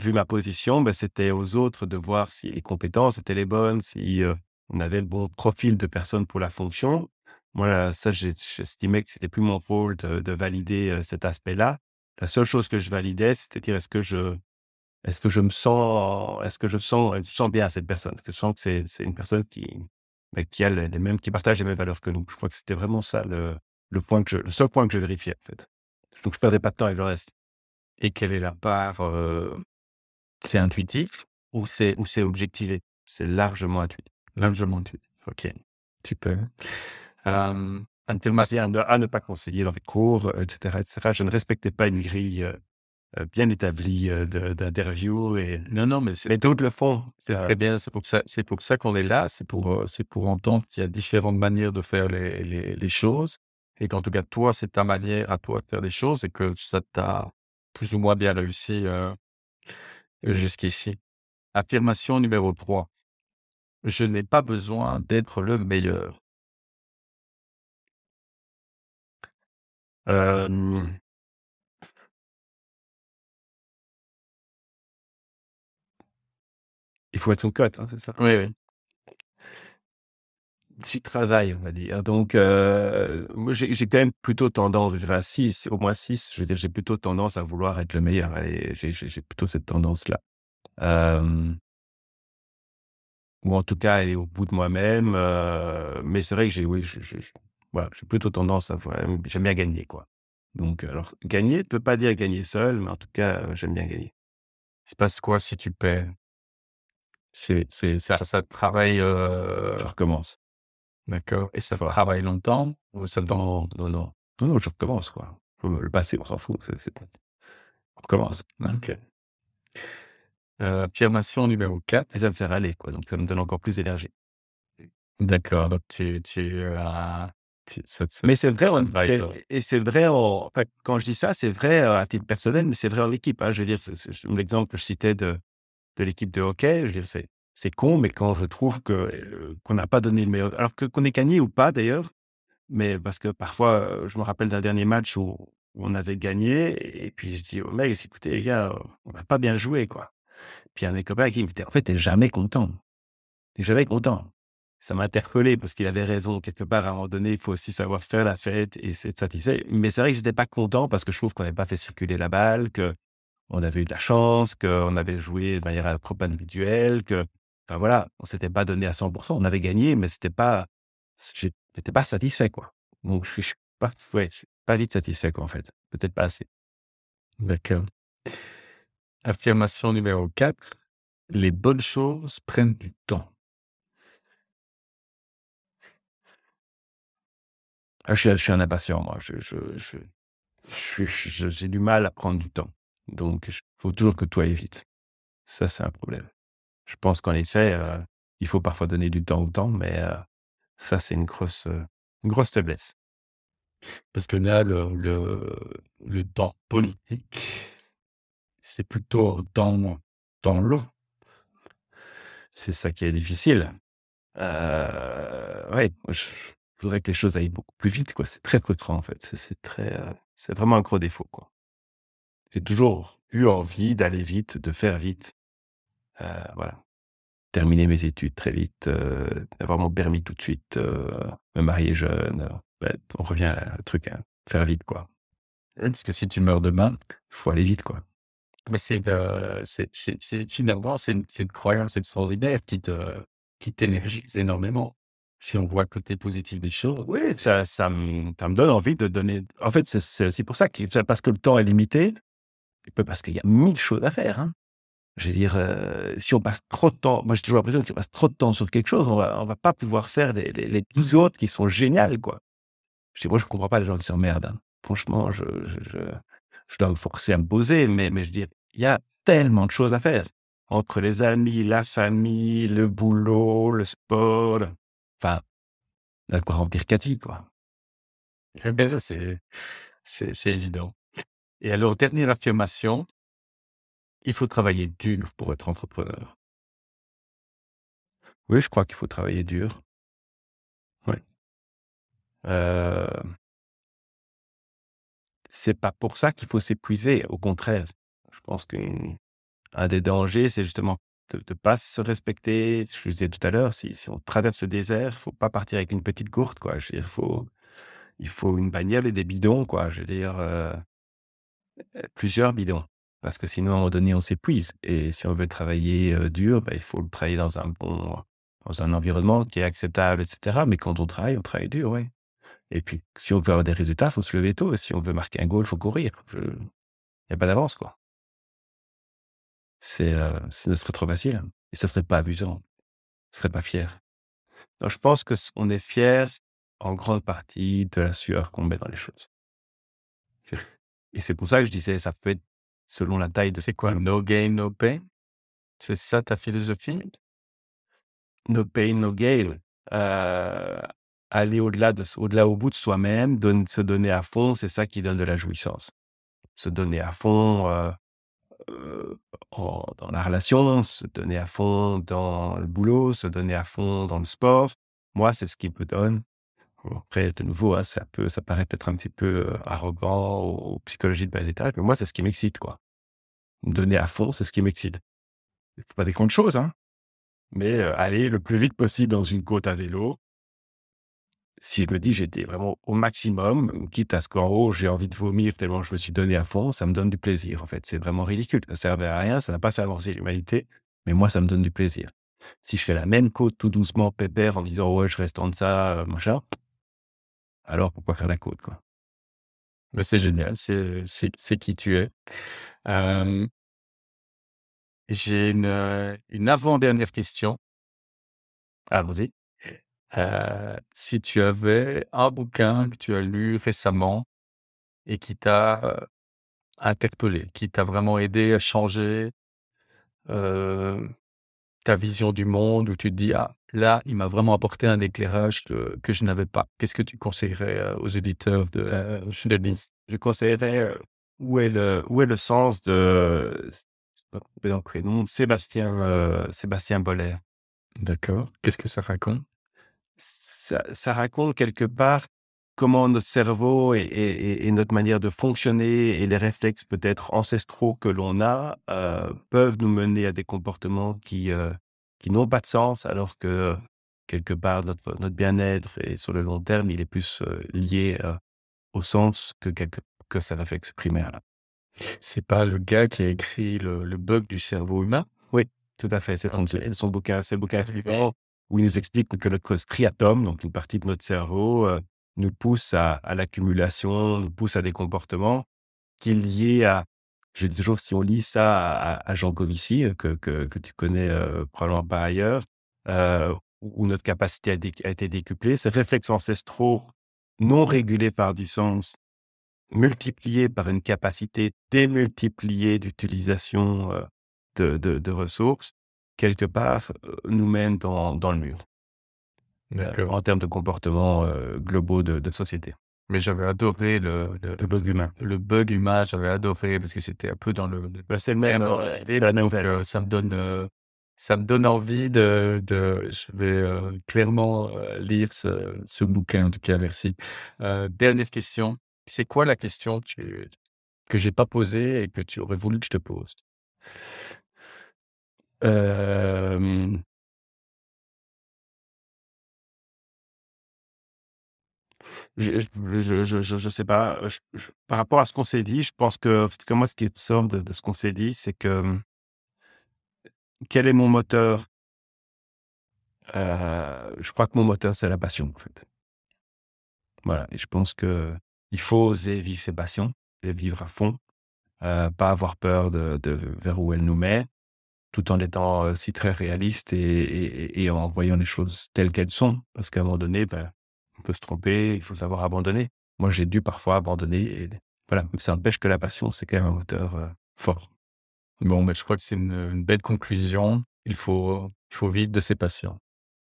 vu ma position, ben, c'était aux autres de voir si les compétences étaient les bonnes, si euh, on avait le bon profil de personne pour la fonction. Moi, ça, j'estimais que c'était plus mon rôle de, de valider cet aspect-là. La seule chose que je validais, c'était dire est-ce que je, est-ce que je me sens, est-ce que je sens, je sens bien cette personne, est-ce que je sens que c'est, une personne qui, ben, qui a les mêmes, qui partage les mêmes valeurs que nous. Je crois que c'était vraiment ça le, le point que le seul point que je vérifiais en fait. Donc je perdais pas de temps avec le reste. Et quelle est la part euh, C'est intuitif ou c'est ou c'est objectivé? C'est largement intuitif. Largement intuitif. Ok, super. Euh, en termes ne, à ne pas conseiller dans les cours, etc., etc. Je ne respectais pas une grille euh, bien établie de- d'interview et Non, non, mais c'est mais d'autres le font. c'est très bien. C'est pour ça, c'est pour ça qu'on est là. C'est pour, c'est pour entendre qu'il y a différentes manières de faire les, les, les choses et qu'en tout cas, toi, c'est ta manière à toi de faire les choses et que ça t'a plus ou moins bien réussi euh, jusqu'ici. Affirmation numéro 3. Je n'ai pas besoin d'être le meilleur. euh, il faut être cote, hein, c'est ça. Oui, oui. Tu travailles, on va dire. Donc, euh, j'ai quand même plutôt tendance, je dirais à 6, au moins 6, je veux dire, j'ai plutôt tendance à vouloir être le meilleur. J'ai plutôt cette tendance-là. Euh, ou en tout cas, aller au bout de moi-même. euh, mais c'est vrai que j'ai, oui, voilà, plutôt tendance à, j'aime bien gagner, quoi. Donc, alors, gagner ne peut pas dire gagner seul, mais en tout cas, euh, j'aime bien gagner. Il se passe quoi si tu perds? C'est, c'est, ça, ça travaille, euh, Je recommence. D'accord, et ça Voilà. travaille longtemps ou ça te Non, non, non. Non, non, je recommence, quoi. Le passé, on s'en fout. On recommence. Ok. Euh, affirmation numéro 4. Et ça me fait râler, quoi. Donc, ça me donne encore plus d'énergie. D'accord, donc tu, tu, euh, tu- ça, ça- Mais c'est vrai, travaille, et, c'est vrai, enfin, quand je dis ça, c'est vrai euh, à titre personnel, mais c'est vrai en équipe. Hein, je veux dire, l'exemple que je citais de, de l'équipe de hockey, je veux dire, c'est, c'est con, mais quand je trouve que, qu'on n'a pas donné le meilleur, alors que, qu'on ait gagné ou pas d'ailleurs, mais parce que parfois, je me rappelle d'un dernier match où, on avait gagné, et puis je dis aux mecs, écoutez les gars, on n'a pas bien joué, quoi. Puis un de mes copains qui me en fait, t'es jamais content. T'es jamais content. Ça m'a interpellé parce qu'il avait raison. Quelque part, à un moment donné, il faut aussi savoir faire la fête et c'est satisfait. Mais c'est vrai que j'étais pas content parce que je trouve qu'on n'avait pas fait circuler la balle, que on avait eu de la chance, qu'on avait joué de manière trop individuelle, que, enfin voilà, on s'était pas donné à 100%. On avait gagné, mais c'était pas, j'étais pas satisfait, quoi. Donc, je suis pas, ouais, je suis pas vite satisfait, quoi, en fait. Peut-être pas assez. D'accord. Affirmation numéro 4. Les bonnes choses prennent du temps. Ah, je, suis, je suis un impatient, moi. Je, je, je, je- je- j'ai du mal à prendre du temps. Donc, il faut toujours que tout aille vite. Ça, c'est un problème. Je pense qu'en effet, euh, il faut parfois donner du temps au temps, mais euh, ça, c'est une grosse, euh, une grosse faiblesse. Parce que là, le, le, le temps politique, c'est plutôt temps, temps long. C'est ça qui est difficile. Euh, ouais, je, je voudrais que les choses aillent beaucoup plus vite, quoi. C'est très frustrant, en fait. C'est, c'est très, euh, c'est vraiment un gros défaut, quoi. J'ai toujours eu envie d'aller vite, de faire vite. Euh, voilà. Terminer mes études très vite, euh, avoir mon permis tout de suite, euh, me marier jeune. Ben, on revient à un truc, hein, faire vite, quoi. Parce que si tu meurs demain, il faut aller vite, quoi. Mais c'est, c'est, finalement, c'est une, une, croyance extraordinaire qui te, qui t'énergise énormément. Si on voit le côté positif des choses. Oui, ça, ça, me, ça me donne envie de donner. En fait, c'est aussi pour ça que, parce que le temps est limité, parce qu'il y a mille choses à faire. Hein. Je veux dire, euh, si on passe trop de temps, moi j'ai toujours l'impression qu'on passe trop de temps sur quelque chose, on va, on va pas pouvoir faire les, les, autres qui sont géniales, quoi. Je dis, moi je comprends pas les gens qui s'emmerdent. Hein. Franchement, je, je, je, dois me forcer à me poser, mais, mais je veux dire, il y a tellement de choses à faire. Entre les amis, la famille, le boulot, le sport. Enfin, on a quoi remplir quatre quoi. Bien, ça, c'est évident. Et alors, dernière affirmation, il faut travailler dur pour être entrepreneur. Oui, je crois qu'il faut travailler dur. Oui. Euh, c'est pas pour ça qu'il faut s'épuiser. Au contraire, je pense qu'un des dangers, c'est justement de ne pas se respecter. Je le disais tout à l'heure, si, on traverse le désert, il faut pas partir avec une petite gourde, quoi. Je veux dire, il faut, une bagnole et des bidons, quoi. Je veux dire, euh, plusieurs bidons. Parce que sinon, à un moment donné, on s'épuise. Et si on veut travailler dur, bah, il faut le travailler dans un bon, dans un environnement qui est acceptable, etc. Mais quand on travaille, on travaille dur, oui. Et puis, si on veut avoir des résultats, il faut se lever tôt. Et si on veut marquer un goal, il faut courir. Il n'y a pas d'avance, quoi. C'est, ce serait trop facile. Et ce serait pas amusant. Ce serait pas fier. Donc, je pense que on est fier en grande partie de la sueur qu'on met dans les choses. Et c'est pour ça que je disais, ça peut être selon la taille de. C'est quoi? No gain, no pain C'est ça ta philosophie? No pain, no gain. Euh, aller au-delà, de, au-delà au bout de soi-même, se donner à fond, c'est ça qui donne de la jouissance. Se donner à fond euh, euh, dans la relation, se donner à fond dans le boulot, se donner à fond dans le sport. Moi, c'est ce qui me donne après, de nouveau, hein, ça, peut, ça paraît peut-être un petit peu euh, arrogant ou, psychologie de bas étage, mais moi, c'est ce qui m'excite, quoi. Me donner à fond, c'est ce qui m'excite. Il faut pas des de choses, hein. Mais euh, aller le plus vite possible dans une côte à vélo. Si je me dis, j'étais vraiment au maximum, quitte à ce qu'en haut, j'ai envie de vomir tellement je me suis donné à fond, ça me donne du plaisir, en fait. C'est vraiment ridicule. Ça servait à rien, ça n'a pas fait avancer l'humanité, mais moi, ça me donne du plaisir. Si je fais la même côte tout doucement, pépère, en disant, ouais, je reste en deçà, euh, machin, alors pourquoi faire la côte, quoi? Mais c'est génial, c'est, c'est, qui tu es. j'ai une, une avant-dernière question. Ah, vas-y. si tu avais un bouquin que tu as lu récemment et qui t'a interpellé, qui t'a vraiment aidé à changer ta vision du monde, où tu te dis, ah, là, il m'a vraiment apporté un éclairage que, que je n'avais pas. Qu'est-ce que tu conseillerais euh, aux éditeurs de, euh, de Je conseillerais euh, où, est le, où est le sens de, pas prénom, Sébastien, Sébastien Boller. D'accord. Qu'est-ce que ça raconte? Ça, ça, raconte quelque part comment notre cerveau et, et, notre manière de fonctionner et les réflexes peut-être ancestraux que l'on a peuvent nous mener à des comportements qui, qui n'ont pas de sens, alors que quelque part notre, notre bien-être et sur le long terme, il est plus lié au sens que, quelque, que ça réflexe primaire. C'est pas le gars qui a écrit le, bug du cerveau humain? Oui, tout à fait. C'est son bouquin, c'est le bouquin où il nous explique que notre striatum, donc une partie de notre cerveau, nous pousse à, l'accumulation, nous pousse à des comportements qui est lié à je dis toujours, si on lit ça à, Jean Covici, euh, que, que, tu connais euh, probablement pas ailleurs, euh, où notre capacité a, été décuplée, ces réflexes ancestraux non régulés par du sens, multipliés par une capacité démultipliée d'utilisation de, de, de, ressources, quelque part, nous mènent dans, dans le mur. En termes de comportement globaux de, de société. Mais j'avais adoré le, le, bug humain. Le bug humain, j'avais adoré parce que c'était un peu dans le. Bah, c'est le même. Euh, ça me donne, euh, ça me donne envie de. de je vais euh, clairement lire ce, ce, bouquin. En tout cas, merci. dernière question. C'est quoi la question que tu, que j'ai pas posées et que tu aurais voulu que je te pose? Hem je je je je sais pas, par rapport à ce qu'on s'est dit, je pense que en tout cas moi ce qui ressort de de ce qu'on s'est dit, c'est que, mmh quel est mon moteur? Heu, je crois que mon moteur, c'est la passion, en fait. Voilà et je pense qu'il faut oser vivre ses passions et vivre à fond, heu, pas avoir peur de de vers où elle nous met, tout en étant aussi très réaliste et et et en voyant les choses telles qu'elles sont. Parce qu'à un moment donné, ben, on peut se tromper, il faut savoir abandonner. Moi, j'ai dû parfois abandonner et voilà, mais ça n'empêche que la passion, c'est quand même un moteur, heu, fort. Bon, mais je crois que c'est une, une belle conclusion. Il faut il faut vivre de ses passions.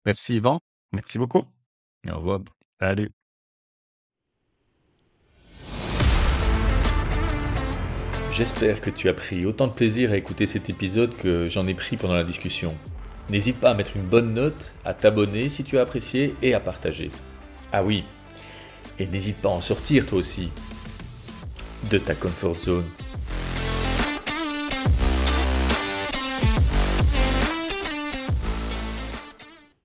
Merci Yvan. Merci beaucoup. Au revoir. Salut. J'espère que tu as pris autant de plaisir à écouter cet épisode que j'en ai pris pendant la discussion. N'hésite pas à mettre une bonne note, à t'abonner si tu as apprécié et à partager. Ah oui, et n'hésite pas à en sortir toi aussi de ta comfort zone.